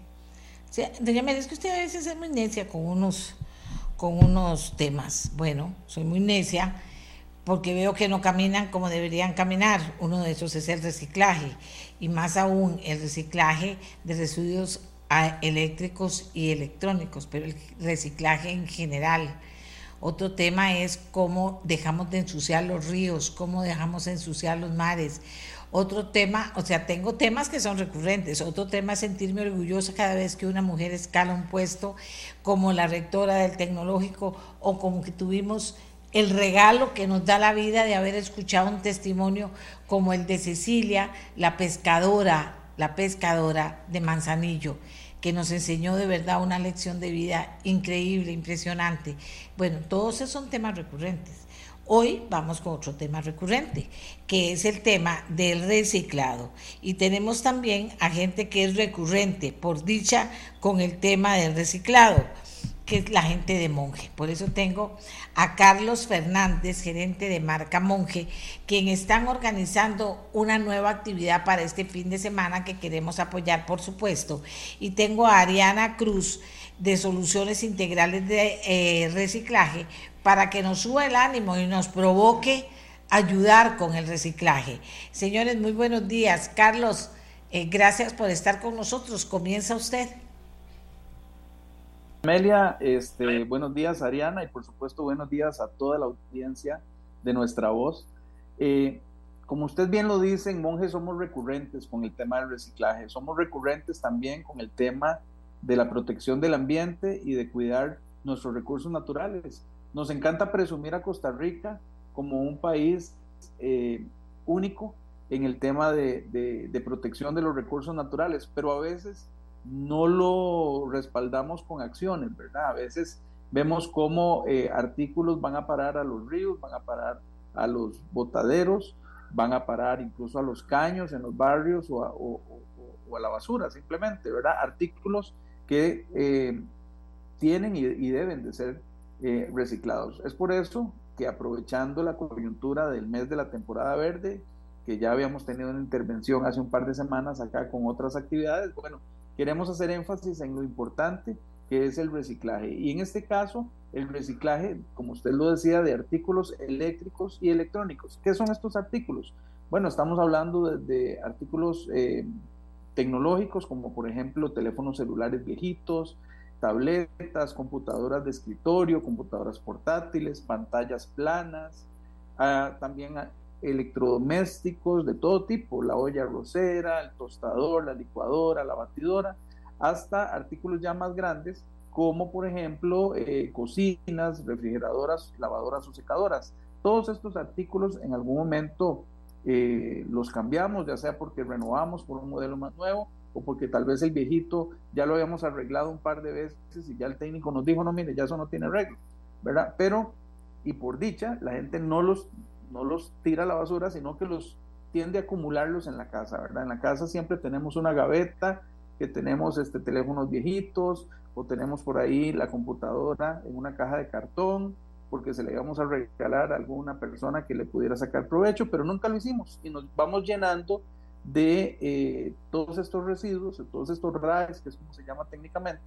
doña María, es que usted a veces es muy necia con unos, con unos temas. Bueno, soy muy necia porque veo que no caminan como deberían caminar. Uno de esos es el reciclaje y más aún el reciclaje de residuos ah, eléctricos y electrónicos, pero el reciclaje en general. Otro tema es cómo dejamos de ensuciar los ríos, cómo dejamos de ensuciar los mares. Otro tema, o sea, tengo temas que son recurrentes. Otro tema es sentirme orgullosa cada vez que una mujer escala un puesto como la rectora del tecnológico o como que tuvimos el regalo que nos da la vida de haber escuchado un testimonio como el de Cecilia, la pescadora, la pescadora de Manzanillo, que nos enseñó de verdad una lección de vida increíble, impresionante. Bueno, todos esos son temas recurrentes. Hoy vamos con otro tema recurrente, que es el tema del reciclado. Y tenemos también a gente que es recurrente, por dicha, con el tema del reciclado que es la gente de Monje. Por eso tengo a Carlos Fernández, gerente de marca Monje, quien están organizando una nueva actividad para este fin de semana que queremos apoyar, por supuesto. Y tengo a Ariana Cruz de Soluciones Integrales de eh, Reciclaje para que nos suba el ánimo y nos provoque ayudar con el reciclaje. Señores, muy buenos días. Carlos, eh, gracias por estar con nosotros. Comienza usted. Amelia, este, buenos días Ariana y por supuesto buenos días a toda la audiencia de nuestra voz. Eh, como usted bien lo dice, en Monjes somos recurrentes con el tema del reciclaje, somos recurrentes también con el tema de la protección del ambiente y de cuidar nuestros recursos naturales. Nos encanta presumir a Costa Rica como un país eh, único en el tema de, de protección de los recursos naturales, pero a veces no lo respaldamos con acciones, ¿verdad? A veces vemos cómo eh, artículos van a parar a los ríos, van a parar a los botaderos, van a parar incluso a los caños en los barrios o a, la basura, simplemente, ¿verdad? Artículos que eh, tienen y, deben de ser eh, reciclados. Es por eso que aprovechando la coyuntura del mes de la temporada verde, que ya habíamos tenido una intervención hace un par de semanas acá con otras actividades, bueno, queremos hacer énfasis en lo importante que es el reciclaje. Y en este caso, el reciclaje, como usted lo decía, de artículos eléctricos y electrónicos. ¿Qué son estos artículos? Bueno, estamos hablando de, artículos eh, tecnológicos como por ejemplo teléfonos celulares viejitos, tabletas, computadoras de escritorio, computadoras portátiles, pantallas planas, ah, también electrodomésticos de todo tipo, la olla rosera, el tostador, la licuadora, la batidora, hasta artículos ya más grandes como por ejemplo eh, cocinas, refrigeradoras, lavadoras o secadoras. Todos estos artículos en algún momento eh, los cambiamos, ya sea porque renovamos por un modelo más nueo o porque tal vez el viejito ya lo habíamos arreglado un par de veces y ya el técnico nos dijo, no, mire, ya eso no tiene arreglo, ¿verdad? Pero, y por dicha, la gente no los, no los tira a la basura, sino que los tiende a acumularlos en la casa, ¿verdad? En la casa siempre tenemos una gaveta, que tenemos este, teléfonos viejitos, o tenemos por ahí la computadora en una caja de cartón, porque se le íbamos a regalar a alguna persona que le pudiera sacar provecho, pero nunca lo hicimos y nos vamos llenando de eh, todos estos residuos, de todos estos RAES, que es como se llama técnicamente,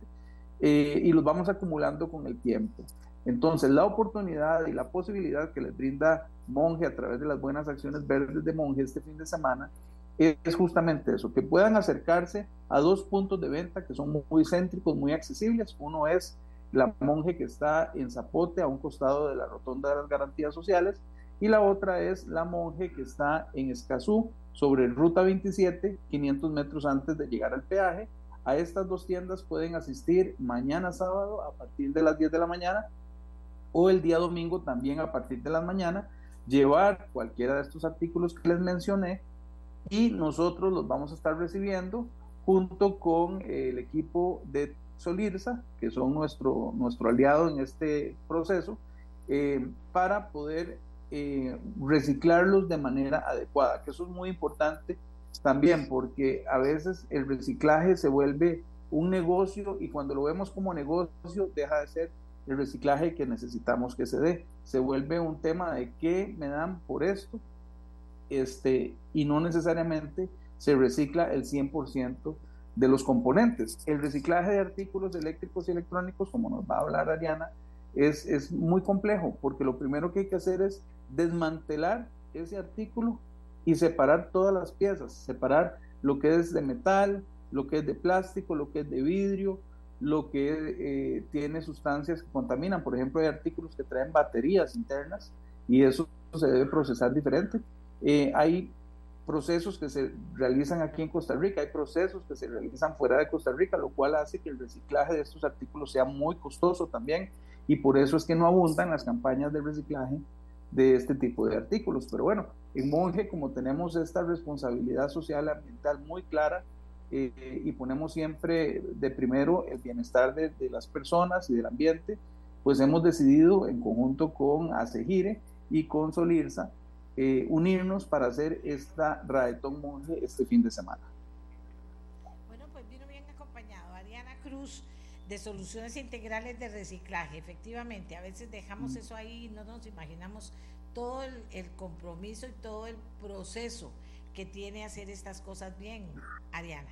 eh, y los vamos acumulando con el tiempo. Entonces, la oportunidad y la posibilidad que les brinda Monje a través de las buenas acciones verdes de Monje este fin de semana es justamente eso, que puedan acercarse a dos puntos de venta que son muy céntricos, muy accesibles. Uno es la Monje que está en Zapote, a un costado de la Rotonda de las Garantías Sociales, y la otra es la Monje que está en Escazú, sobre Ruta 27, 500 metros antes de llegar al peaje. A estas dos tiendas pueden asistir mañana sábado a partir de las 10 de la mañana o el día domingo también a partir de la mañana, llevar cualquiera de estos artículos que les mencioné y nosotros los vamos a estar recibiendo junto con el equipo de Solirsa, que son nuestro, nuestro aliado en este proceso, eh, para poder eh, reciclarlos de manera adecuada, que eso es muy importante también porque a veces el reciclaje se vuelve un negocio y cuando lo vemos como negocio deja de ser el reciclaje que necesitamos que se dé. Se vuelve un tema de qué me dan por esto este, y no necesariamente se recicla el 100% de los componentes. El reciclaje de artículos eléctricos y electrónicos, como nos va a hablar Ariana, es, es muy complejo porque lo primero que hay que hacer es desmantelar ese artículo y separar todas las piezas, separar lo que es de metal, lo que es de plástico, lo que es de vidrio, lo que eh, tiene sustancias que contaminan. Por ejemplo, hay artículos que traen baterías internas y eso se debe procesar diferente. Eh, hay procesos que se realizan aquí en Costa Rica, hay procesos que se realizan fuera de Costa Rica, lo cual hace que el reciclaje de estos artículos sea muy costoso también y por eso es que no abundan las campañas de reciclaje de este tipo de artículos. Pero bueno, en Monje, como tenemos esta responsabilidad social ambiental muy clara eh, y ponemos siempre de primero el bienestar de, las personas y del ambiente, pues hemos decidido en conjunto con ACEGIRE y con Solirsa eh, unirnos para hacer esta Raetón Monje este fin de semana. Bueno, pues vino bien acompañado. Ariana Cruz de soluciones integrales de reciclaje. Efectivamente, a veces dejamos mm. eso ahí y no nos imaginamos todo el, compromiso y todo el proceso que tiene hacer estas cosas bien, Ariana.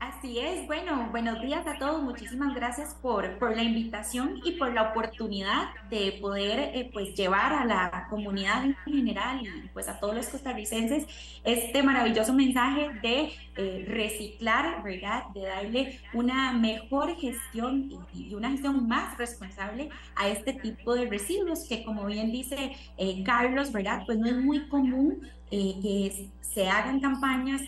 Así es, bueno, buenos días a todos, muchísimas gracias por, por la invitación y por la oportunidad de poder eh, pues llevar a la comunidad en general y pues a todos los costarricenses este maravilloso mensaje de eh, reciclar, ¿verdad? De darle una mejor gestión y, una gestión más responsable a este tipo de residuos que como bien dice eh, Carlos, ¿verdad? Pues no es muy común que se hagan campañas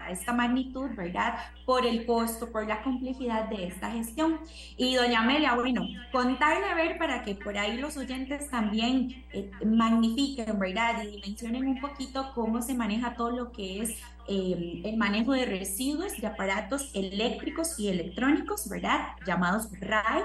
a esta magnitud, ¿verdad? Por el costo, por la complejidad de esta gestión. Y doña Amelia, bueno, contarle a ver para que por ahí los oyentes también eh, magnifiquen, ¿verdad? Y mencionen un poquito cómo se maneja todo lo que es eh, el manejo de residuos de aparatos eléctricos y electrónicos, ¿verdad? Llamados RAE.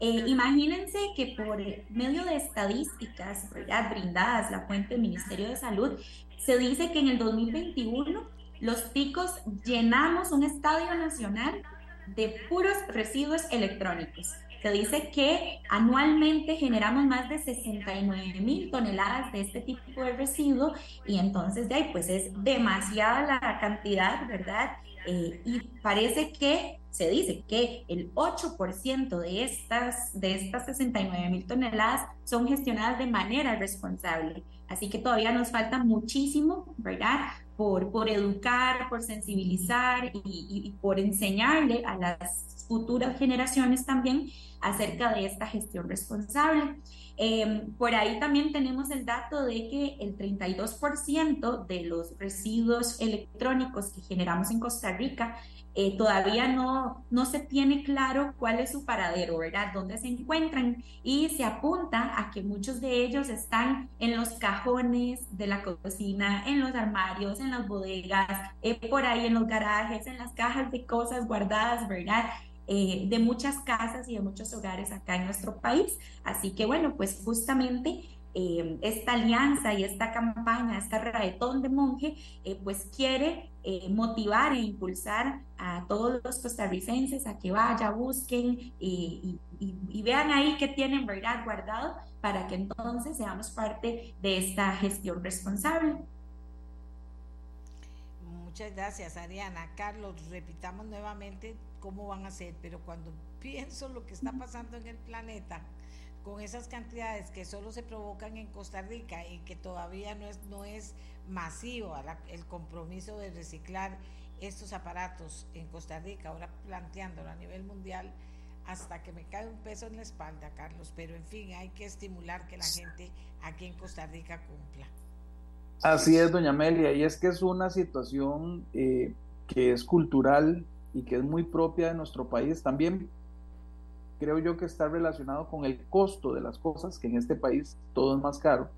Eh, imagínense que por medio de estadísticas ¿verdad? brindadas la fuente del Ministerio de Salud, se dice que en el 2021 los picos llenamos un estadio nacional de puros residuos electrónicos. Se dice que anualmente generamos más de 69 mil toneladas de este tipo de residuo y entonces de ahí pues es demasiada la cantidad, ¿verdad? Eh, y parece que se dice que el 8% de estas, de estas 69 mil toneladas son gestionadas de manera responsable. Así que todavía nos falta muchísimo, ¿verdad? Por, por educar, por sensibilizar y, por enseñarle a las futuras generaciones también acerca de esta gestión responsable. Em, por ahí también tenemos el dato de que el 32% de los residuos electrónicos que generamos en Costa Rica eh, todavía no, no se tiene claro cuál es su paradero, ¿verdad? Dónde se encuentran y se apunta a que muchos de ellos están en los cajones de la cocina, en los armarios, en las bodegas, eh, por ahí en los garajes, en las cajas de cosas guardadas, ¿verdad? Eh, de muchas casas y de muchos hogares acá en nuestro país. Así que bueno, pues justamente eh, esta alianza y esta campaña, esta raetón de monje, eh, pues quiere motivar e impulsar a todos los costarricenses a que vaya, busquen y, y, vean ahí qué tienen, ¿verdad?, guardado para que entonces seamos parte de esta gestión responsable. Muchas gracias, Ariana. Carlos, repitamos nuevamente cómo van a ser, pero cuando pienso lo que está pasando en el planeta, con esas cantidades que solo se provocan en Costa Rica y que todavía no es, no es masivo el compromiso de reciclar estos aparatos en Costa Rica, ahora planteándolo a nivel mundial, hasta que me cae un peso en la espalda, Carlos, pero en fin, hay que estimular que la gente aquí en Costa Rica cumpla. Así es, doña Amelia, y es que es una situación eh, que es cultural, y que es muy propia de nuestro país, también creo yo que está relacionado con el costo de las cosas, que en este país todo es más caro,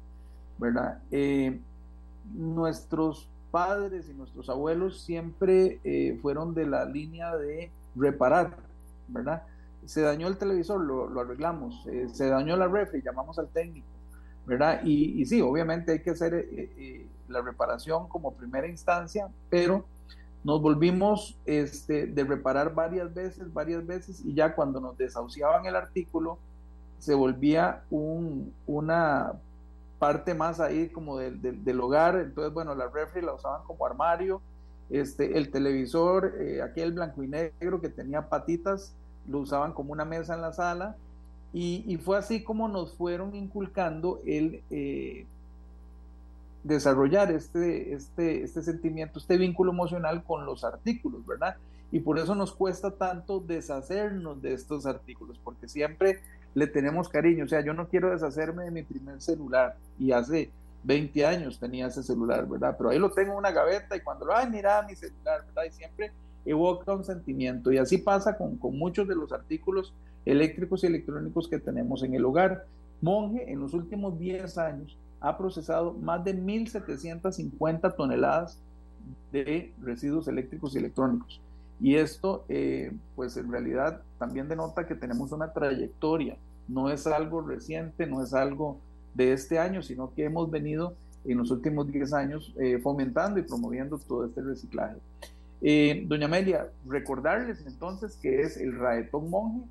¿verdad? Eh, nuestros padres y nuestros abuelos siempre eh, fueron de la línea de reparar, ¿verdad? Se dañó el televisor, lo, arreglamos, eh, se dañó la refri, llamamos al técnico, ¿verdad? Y, y sí, obviamente hay que hacer la reparación como primera instancia, pero nos volvimos este, de reparar varias veces, varias veces, y ya cuando nos desahuciaban el artículo, se volvía un, una parte más ahí como del, hogar, entonces bueno, la refri la usaban como armario, este, el televisor, eh, aquel blanco y negro que tenía patitas, lo usaban como una mesa en la sala, y, y fue así como nos fueron inculcando el... Eh, desarrollar este, este, este sentimiento, este vínculo emocional con los artículos, ¿verdad? Y por eso nos cuesta tanto deshacernos de estos artículos, porque siempre le tenemos cariño. O sea, yo no quiero deshacerme de mi primer celular y hace 20 años tenía ese celular, ¿verdad? Pero ahí lo tengo en una gaveta y cuando lo, ay, mira mi celular, ¿verdad? Y siempre evoca un sentimiento. Y así pasa con, con muchos de los artículos eléctricos y electrónicos que tenemos en el hogar. Monje, en los últimos 10 años, ha procesado más de 1.750 toneladas de residuos eléctricos y electrónicos. Y esto, eh, pues en realidad también denota que tenemos una trayectoria, no es algo reciente, no es algo de este año, sino que hemos venido en los últimos 10 años eh, fomentando y promoviendo todo este reciclaje. Eh, doña Amelia, recordarles entonces que es el Raetón Monje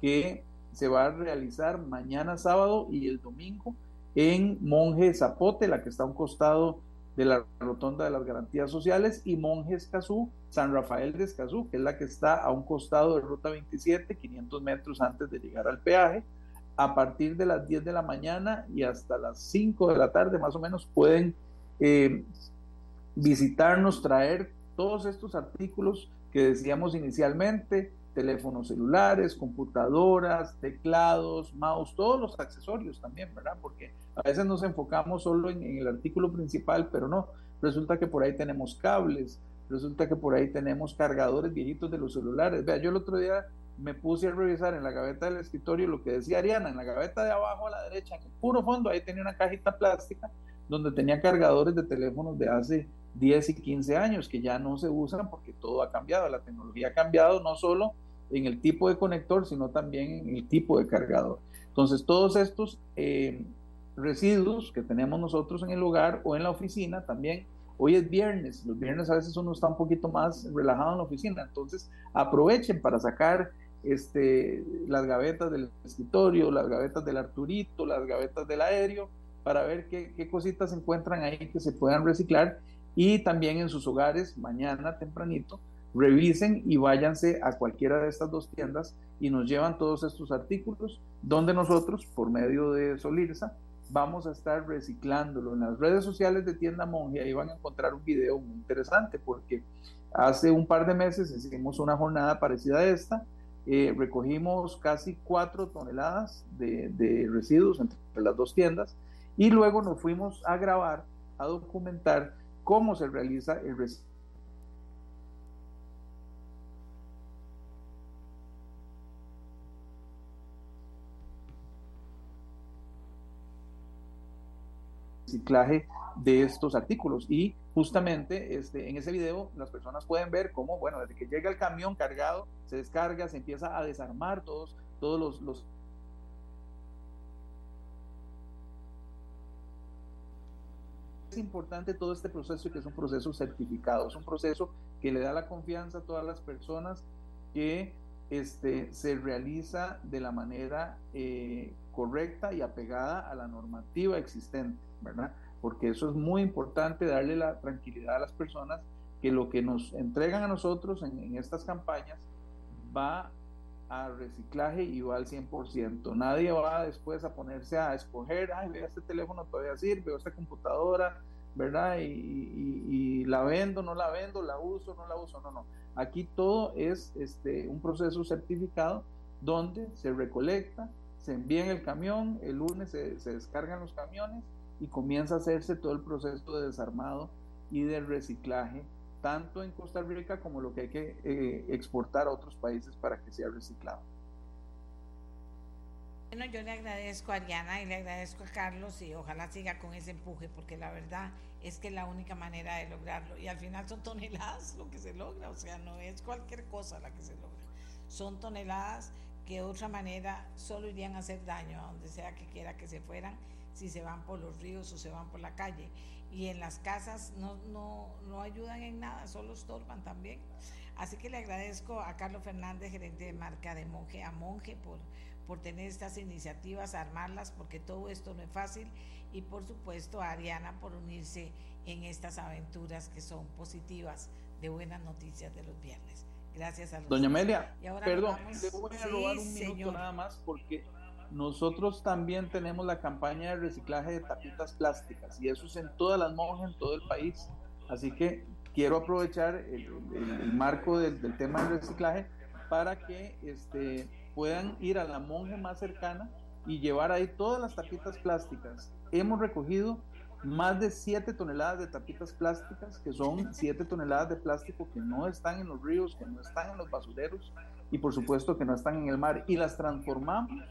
que se va a realizar mañana sábado y el domingo en Monje Zapote, la que está a un costado de la Rotonda de las Garantías Sociales, y Monje Escazú, San Rafael de Escazú, que es la que está a un costado de Ruta 27, 500 metros antes de llegar al peaje. A partir de las 10 de la mañana y hasta las 5 de la tarde, más o menos, pueden eh, visitarnos, traer todos estos artículos que decíamos inicialmente, teléfonos celulares, computadoras, teclados, mouse, todos los accesorios también, ¿verdad? Porque a veces nos enfocamos solo en, el artículo principal, pero no, resulta que por ahí tenemos cables, resulta que por ahí tenemos cargadores viejitos de los celulares. Vea, yo el otro día me puse a revisar en la gaveta del escritorio lo que decía Ariana, en la gaveta de abajo a la derecha, en el puro fondo, ahí tenía una cajita plástica donde tenía cargadores de teléfonos de hace 10 y 15 años que ya no se usan porque todo ha cambiado, la tecnología ha cambiado no solo en el tipo de conector, sino también en el tipo de cargador. Entonces, todos estos eh, residuos que tenemos nosotros en el hogar o en la oficina también, hoy es viernes, los viernes a veces uno está un poquito más relajado en la oficina, entonces aprovechen para sacar este, las gavetas del escritorio, las gavetas del Arturito, las gavetas del aéreo, para ver qué, qué cositas se encuentran ahí que se puedan reciclar y también en sus hogares mañana tempranito revisen y váyanse a cualquiera de estas dos tiendas y nos llevan todos estos artículos donde nosotros por medio de Solirsa vamos a estar reciclándolo. En las redes sociales de Tienda Monje ahí van a encontrar un video muy interesante porque hace un par de meses hicimos una jornada parecida a esta. Eh, recogimos casi cuatro toneladas de, residuos entre las dos tiendas y luego nos fuimos a grabar a documentar cómo se realiza el reciclaje de estos artículos. Y justamente este, en ese video las personas pueden ver cómo, bueno, desde que llega el camión cargado, se descarga, se empieza a desarmar todos, todos los, los es importante todo este proceso que es un proceso certificado, es un proceso que le da la confianza a todas las personas que este, se realiza de la manera eh, correcta y apegada a la normativa existente, ¿verdad? Porque eso es muy importante, darle la tranquilidad a las personas que lo que nos entregan a nosotros en, estas campañas va a reciclaje y va al 100%. Nadie va después a ponerse a escoger, ay, vea este teléfono todavía sirve, o esta computadora, ¿verdad? Y, la vendo, no la vendo, la uso, no la uso, no, no. Aquí todo es este, un proceso certificado donde se recolecta, se envía en el camión, el lunes se, se descargan los camiones y comienza a hacerse todo el proceso de desarmado y de reciclaje tanto en Costa Rica como lo que hay que eh, exportar a otros países para que sea reciclado. Bueno, yo le agradezco a Ariana y le agradezco a Carlos y ojalá siga con ese empuje porque la verdad es que es la única manera de lograrlo y al final son toneladas lo que se logra, o sea, no es cualquier cosa la que se logra, son toneladas que de otra manera solo irían a hacer daño a donde sea que quiera que se fueran si se van por los ríos o se van por la calle y en las casas no, no, no ayudan en nada, solo estorban también. Así que le agradezco a Carlos Fernández, gerente de marca de Monje a Monje, por, por tener estas iniciativas, armarlas, porque todo esto no es fácil, y por supuesto a Ariana por unirse en estas aventuras que son positivas de buenas noticias de los viernes. Gracias a Doña Amelia, perdón, le voy a robar un minuto nada más porque nosotros también tenemos la campaña de reciclaje de tapitas plásticas y eso es en todas las monjas, en todo el país. Así que quiero aprovechar el, marco del, tema del reciclaje para que este, puedan ir a la monja más cercana y llevar ahí todas las tapitas plásticas. Hemos recogido más de 7 toneladas de tapitas plásticas, que son 7 toneladas de plástico que no están en los ríos, que no están en los basureros y por supuesto que no están en el mar. Y las transformamos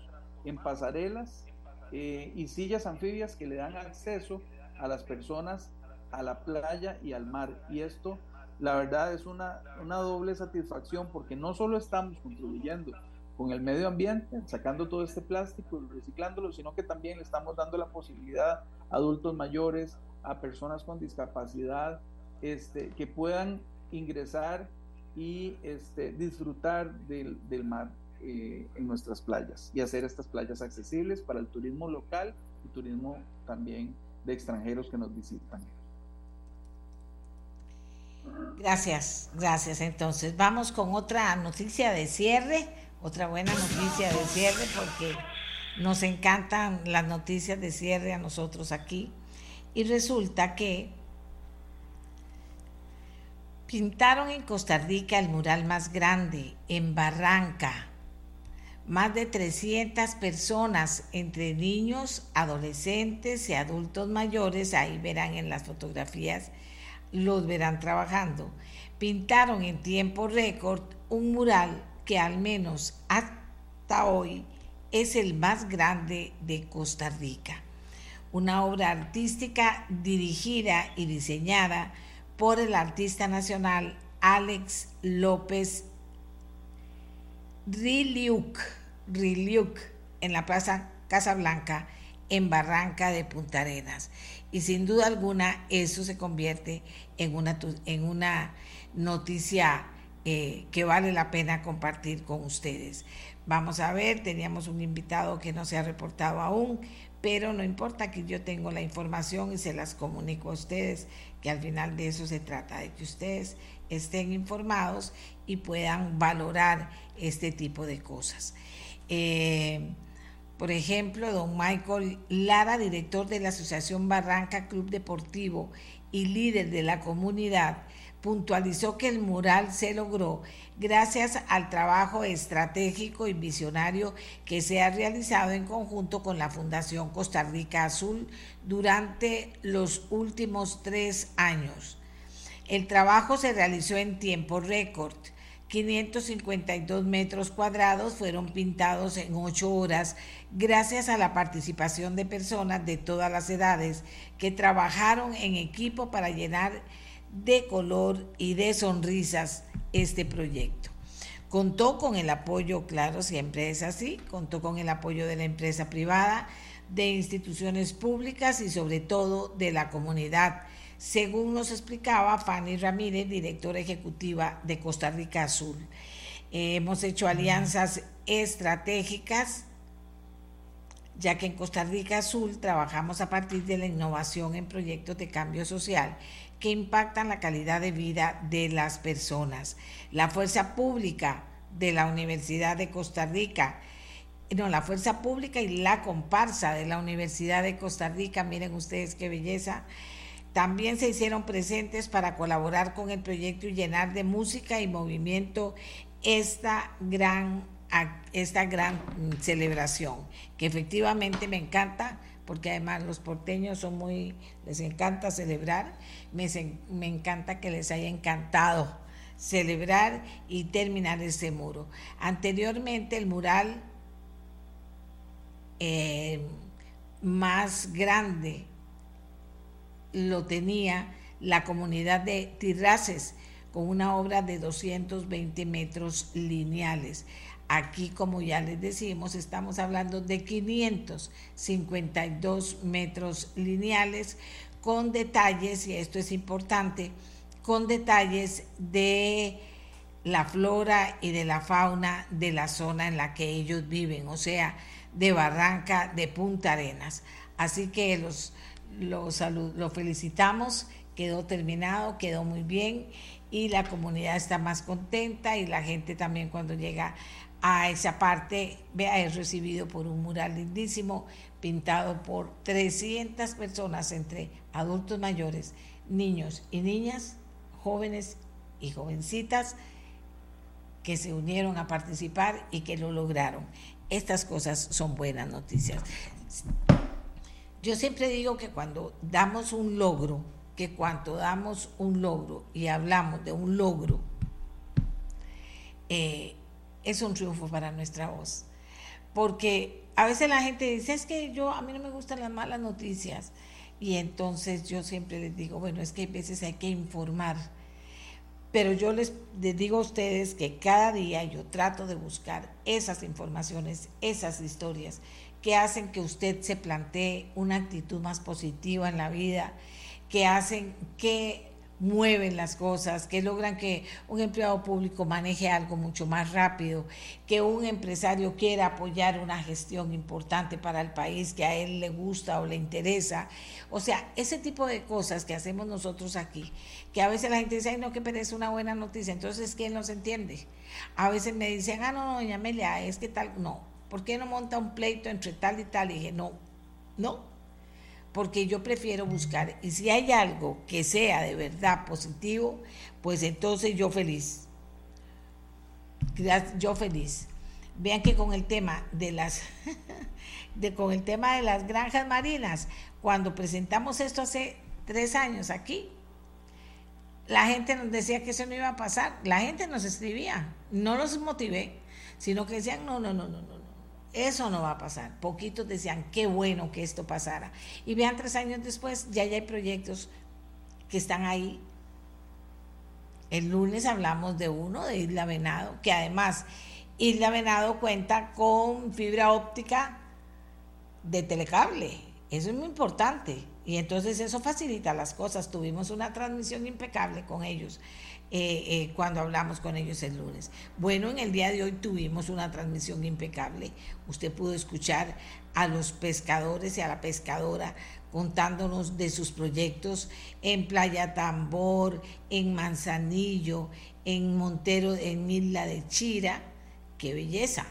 en pasarelas eh, y sillas anfibias que le dan acceso a las personas a la playa y al mar. Y esto, la verdad, es una, una doble satisfacción porque no solo estamos contribuyendo con el medio ambiente, sacando todo este plástico y reciclándolo, sino que también le estamos dando la posibilidad adultos mayores, a personas con discapacidad, este, que puedan ingresar y este, disfrutar del, del mar. Eh, en nuestras playas y hacer estas playas accesibles para el turismo local y turismo también de extranjeros que nos visitan. Gracias, gracias. Entonces, vamos con otra noticia de cierre, otra buena noticia de cierre, porque nos encantan las noticias de cierre a nosotros aquí. Y resulta que pintaron en Costa Rica el mural más grande, en Barranca, más de 300 personas, entre niños, adolescentes y adultos mayores, ahí verán en las fotografías, los verán trabajando. Pintaron en tiempo récord un mural que al menos hasta hoy es el más grande de Costa Rica. Una obra artística dirigida y diseñada por el artista nacional Alex López Riliuk, Riliuk en la Plaza Casablanca, en Barranca de Punta Arenas. Y sin duda alguna eso se convierte en una, en una noticia eh, que vale la pena compartir con ustedes. Vamos a ver, teníamos un invitado que no se ha reportado aún, pero no importa que yo tengo la información y se las comunico a ustedes, que al final de eso se trata, de que ustedes estén informados y puedan valorar este tipo de cosas. Eh, por ejemplo, don Michael Lara, director de la Asociación Barranca Club Deportivo y líder de la comunidad, puntualizó que el mural se logró gracias al trabajo estratégico y visionario que se ha realizado en conjunto con la Fundación Costa Rica Azul durante los últimos tres años. El trabajo se realizó en tiempo récord 552 metros cuadrados fueron pintados en ocho horas gracias a la participación de personas de todas las edades que trabajaron en equipo para llenar de color y de sonrisas este proyecto. Contó con el apoyo, claro, siempre es así, contó con el apoyo de la empresa privada, de instituciones públicas y sobre todo de la comunidad según nos explicaba Fanny Ramírez, directora ejecutiva de Costa Rica Azul. hemos hecho alianzas estratégicas, ya que en Costa Rica Azul trabajamos a partir de la innovación en proyectos de cambio social que impactan la calidad de vida de las personas. La fuerza pública de la Universidad de Costa Rica, no, la fuerza pública y la comparsa de la Universidad de Costa Rica, miren ustedes qué belleza, también se hicieron presentes para colaborar con el proyecto y llenar de música y movimiento esta gran, esta gran celebración, que efectivamente me encanta, porque además los porteños son muy, les encanta celebrar, me, me encanta que les haya encantado celebrar y terminar este muro. Anteriormente el mural eh, más grande lo tenía la comunidad de Tirraces con una obra de 220 metros lineales. Aquí, como ya les decimos, estamos hablando de 552 metros lineales con detalles, y esto es importante, con detalles de la flora y de la fauna de la zona en la que ellos viven, o sea, de Barranca de Punta Arenas. Así que los lo, lo felicitamos, quedó terminado, quedó muy bien y la comunidad está más contenta y la gente también cuando llega a esa parte, vea, es recibido por un mural lindísimo pintado por 300 personas entre adultos mayores, niños y niñas, jóvenes y jovencitas que se unieron a participar y que lo lograron. Estas cosas son buenas noticias. Yo siempre digo que cuando damos un logro, que cuando damos un logro y hablamos de un logro, eh, es un triunfo para nuestra voz. Porque a veces la gente dice, es que yo, a mí no me gustan las malas noticias. Y entonces yo siempre les digo, bueno, es que hay veces hay que informar. Pero yo les, les, digo a ustedes que cada día yo trato de buscar esas informaciones, esas historias que hacen que usted se plantee una actitud más positiva en la vida, que hacen que mueven las cosas, que logran que un empleado público maneje algo mucho más rápido, que un empresario quiera apoyar una gestión importante para el país que a él le gusta o le interesa. O sea, ese tipo de cosas que hacemos nosotros aquí, que a veces la gente dice, ay, no, que perece una buena noticia, entonces, ¿quién nos entiende? A veces me dicen, ah, no, no, doña Amelia, es que tal, no, ¿por qué no monta un pleito entre tal y tal? Y dije, no, no, porque yo prefiero buscar, y si hay algo que sea de verdad positivo, pues entonces yo feliz. Yo feliz. Vean que con el tema de las de, con el tema de las granjas marinas, cuando presentamos esto hace tres años aquí, la gente nos decía que eso no iba a pasar, la gente nos escribía, no nos motivé, sino que decían, no, no, no, no, eso no va a pasar. Poquitos decían, qué bueno que esto pasara. Y vean, tres años después, ya, hay proyectos que están ahí. El lunes hablamos de uno, de Isla Venado, que además Isla Venado cuenta con fibra óptica de telecable. Eso es muy importante. Y entonces eso facilita las cosas. Tuvimos una transmisión impecable con ellos eh, eh, cuando hablamos con ellos el lunes. Bueno, en el día de hoy tuvimos una transmisión impecable. Usted pudo escuchar a los pescadores y a la pescadora contándonos de sus proyectos en Playa Tambor, en Manzanillo, en Montero, en Isla de Chira. ¡Qué belleza!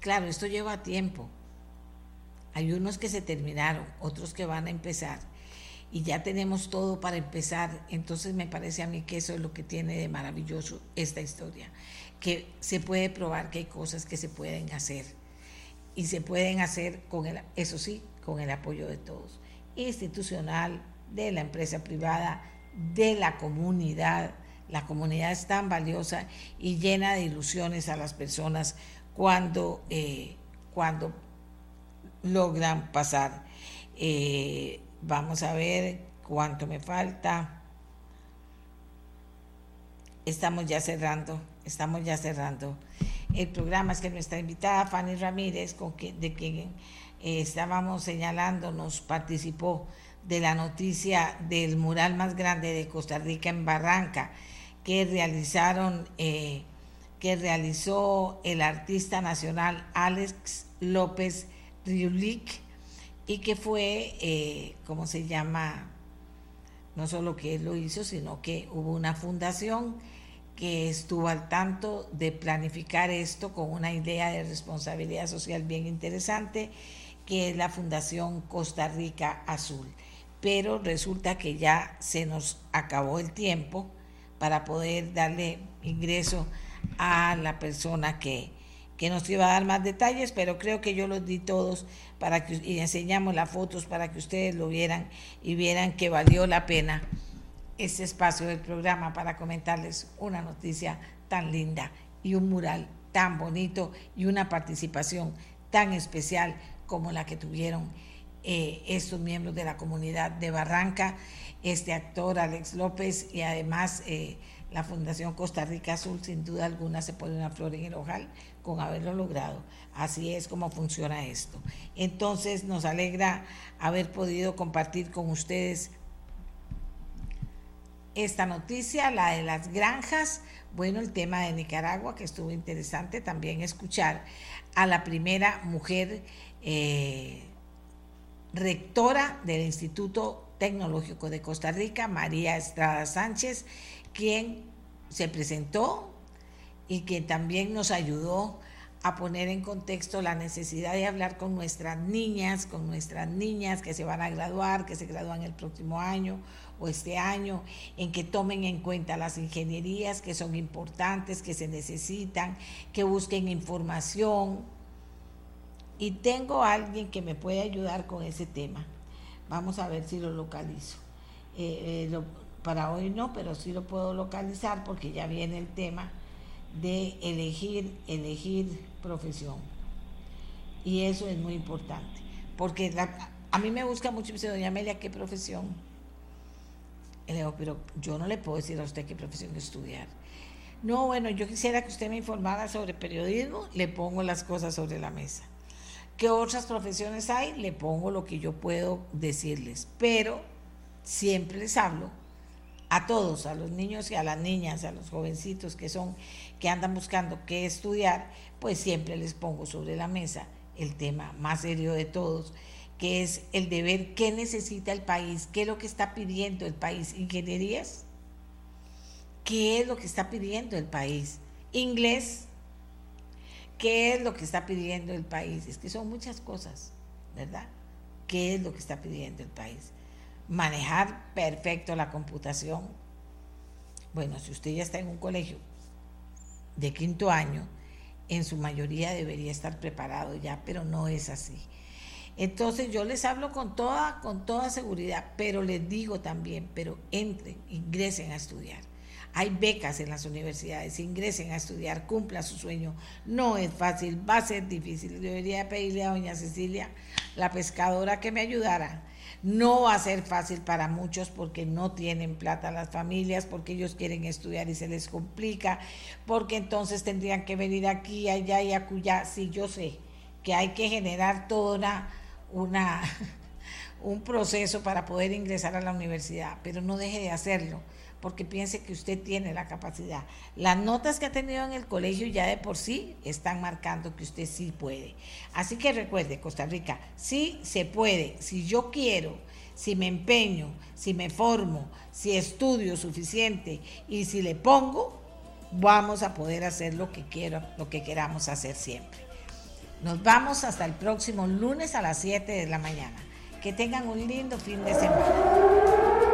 Claro, esto lleva tiempo. Hay unos que se terminaron, otros que van a empezar. Y ya tenemos todo para empezar. Entonces me parece a mí que eso es lo que tiene de maravilloso esta historia. Que se puede probar que hay cosas que se pueden hacer. Y se pueden hacer con el, eso sí, con el apoyo de todos. Institucional, de la empresa privada, de la comunidad. La comunidad es tan valiosa y llena de ilusiones a las personas cuando, eh, cuando logran pasar. Eh, vamos a ver cuánto me falta. Estamos ya cerrando, estamos ya cerrando. El programa es que nuestra invitada Fanny Ramírez, con de quien eh, estábamos señalando, nos participó de la noticia del mural más grande de Costa Rica en Barranca, que realizaron, eh, que realizó el artista nacional Alex López Riulik y que fue, eh, ¿cómo se llama? No solo que él lo hizo, sino que hubo una fundación que estuvo al tanto de planificar esto con una idea de responsabilidad social bien interesante, que es la Fundación Costa Rica Azul. Pero resulta que ya se nos acabó el tiempo para poder darle ingreso a la persona que, que nos iba a dar más detalles, pero creo que yo los di todos para que y enseñamos las fotos para que ustedes lo vieran y vieran que valió la pena este espacio del programa para comentarles una noticia tan linda y un mural tan bonito y una participación tan especial como la que tuvieron eh, estos miembros de la comunidad de Barranca, este actor Alex López y además eh, la Fundación Costa Rica Azul, sin duda alguna se pone una flor en el ojal con haberlo logrado. Así es como funciona esto. Entonces nos alegra haber podido compartir con ustedes esta noticia, la de las granjas. Bueno, el tema de Nicaragua, que estuvo interesante también escuchar a la primera mujer eh, rectora del Instituto Tecnológico de Costa Rica, María Estrada Sánchez, quien se presentó y que también nos ayudó a poner en contexto la necesidad de hablar con nuestras niñas, con nuestras niñas que se van a graduar, que se gradúan el próximo año o este año, en que tomen en cuenta las ingenierías que son importantes, que se necesitan, que busquen información. Y tengo a alguien que me puede ayudar con ese tema. Vamos a ver si lo localizo. Eh, eh, para hoy no, pero sí lo puedo localizar porque ya viene el tema de elegir, elegir profesión. Y eso es muy importante, porque a mí me busca mucho y me dice, doña Amelia, ¿qué profesión? le digo, pero yo no le puedo decir a usted qué profesión estudiar. No, bueno, yo quisiera que usted me informara sobre periodismo, le pongo las cosas sobre la mesa. ¿Qué otras profesiones hay? Le pongo lo que yo puedo decirles, pero siempre les hablo a todos, a los niños y a las niñas, a los jovencitos que son que andan buscando qué estudiar, pues siempre les pongo sobre la mesa el tema más serio de todos, que es el de ver qué necesita el país, qué es lo que está pidiendo el país, ingenierías, qué es lo que está pidiendo el país, inglés, qué es lo que está pidiendo el país, es que son muchas cosas, ¿verdad? ¿Qué es lo que está pidiendo el país? Manejar perfecto la computación. Bueno, si usted ya está en un colegio de quinto año, en su mayoría debería estar preparado ya, pero no es así. Entonces yo les hablo con toda, con toda seguridad, pero les digo también, pero entren, ingresen a estudiar. Hay becas en las universidades, ingresen a estudiar, cumplan su sueño. No es fácil, va a ser difícil. Debería pedirle a doña Cecilia, la pescadora, que me ayudara no va a ser fácil para muchos porque no tienen plata las familias, porque ellos quieren estudiar y se les complica, porque entonces tendrían que venir aquí, allá y acullá. Sí, yo sé que hay que generar toda una, un proceso para poder ingresar a la universidad, pero no deje de hacerlo porque piense que usted tiene la capacidad. Las notas que ha tenido en el colegio ya de por sí están marcando que usted sí puede. Así que recuerde, Costa Rica, sí se puede, si yo quiero, si me empeño, si me formo, si estudio suficiente y si le pongo, vamos a poder hacer lo que quiero, lo que queramos hacer siempre. Nos vamos hasta el próximo lunes a las 7 de la mañana. Que tengan un lindo fin de semana.